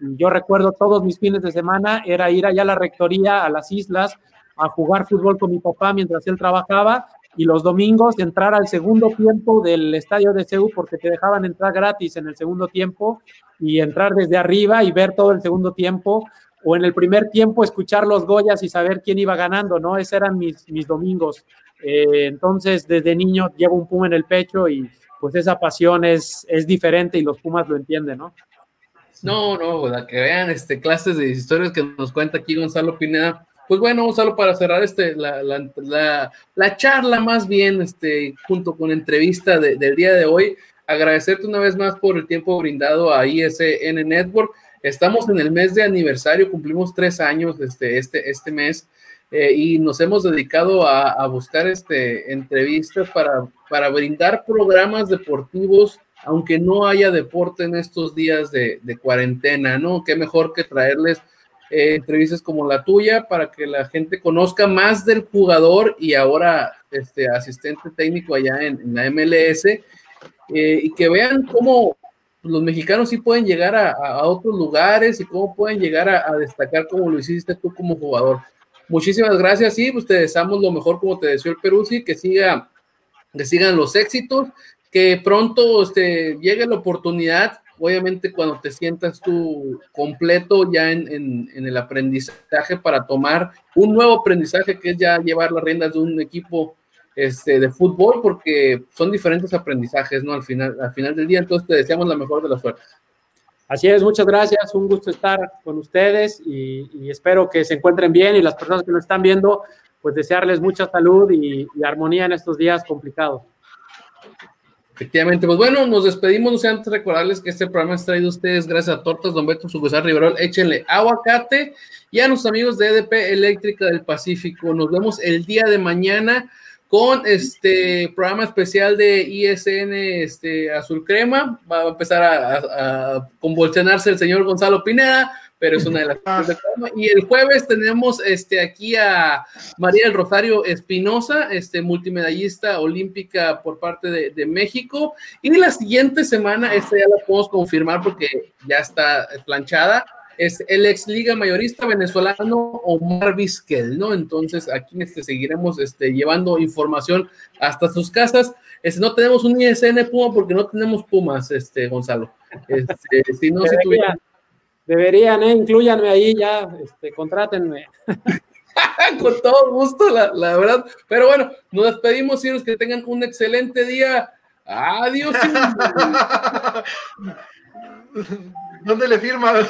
Yo recuerdo todos mis fines de semana era ir allá a la rectoría, a las islas, a jugar fútbol con mi papá mientras él trabajaba y los domingos entrar al segundo tiempo del estadio de CEU porque te dejaban entrar gratis en el segundo tiempo y entrar desde arriba y ver todo el segundo tiempo o en el primer tiempo escuchar los Goyas y saber quién iba ganando, ¿no? Esos eran mis, mis domingos. Eh, entonces, desde niño llevo un Puma en el pecho y pues esa pasión es, es diferente y los Pumas lo entienden, ¿no? No, no, la que vean este, clases de historias que nos cuenta aquí Gonzalo Pineda pues bueno, Gonzalo, para cerrar este, la, la, la, la charla más bien, este, junto con entrevista de, del día de hoy, agradecerte una vez más por el tiempo brindado a ISN Network. Estamos en el mes de aniversario, cumplimos tres años este, este, este mes eh, y nos hemos dedicado a, buscar este, entrevistas para, para brindar programas deportivos, aunque no haya deporte en estos días de cuarentena, ¿no? Qué mejor que traerles eh, entrevistas como la tuya para que la gente conozca más del jugador y ahora este asistente técnico allá en, en la MLS eh, y que vean cómo los mexicanos sí pueden llegar a, a otros lugares y cómo pueden llegar a, a, destacar como lo hiciste tú como jugador. Muchísimas gracias y pues te deseamos lo mejor como te deseó el Perú, sí, que siga, que sigan los éxitos, que pronto este, llegue la oportunidad obviamente cuando te sientas tú completo ya en, en, el aprendizaje para tomar un nuevo aprendizaje que es ya llevar las riendas de un equipo este, de fútbol, porque son diferentes aprendizajes, ¿no? Al final, al final del día, entonces te deseamos la mejor de las suertes. Así es, muchas gracias, un gusto estar con ustedes y, espero que se encuentren bien y las personas que nos están viendo, pues desearles mucha salud y armonía en estos días complicados. Efectivamente, pues bueno, nos despedimos, no sé antes recordarles que este programa es traído a ustedes gracias a Tortas Don Beto Sucursal Riverol, échenle aguacate y a nuestros amigos de EDP Eléctrica del Pacífico. Nos vemos el día de mañana con este programa especial de ISN este, Azul Crema. Va a empezar a, a, a convulsionarse el señor Gonzalo Pineda pero es una de las cosas de Y el jueves tenemos este, aquí a María del Rosario Espinosa, este, multimedallista olímpica por parte de, de, México. Y la siguiente semana, esta ya la podemos confirmar porque ya está planchada, es el ex liga mayorista venezolano Omar Vizquel, ¿no? Entonces aquí este, seguiremos este, llevando información hasta sus casas. Este, no tenemos un ISN Puma porque no tenemos Pumas, este, Gonzalo. Este, si no, si tuviera Deberían, ¿eh? Incluyanme ahí ya, este, contrátenme. Con todo gusto, la, la, verdad. Pero bueno, nos despedimos, y que tengan un excelente día. Adiós. ¿Dónde le firma?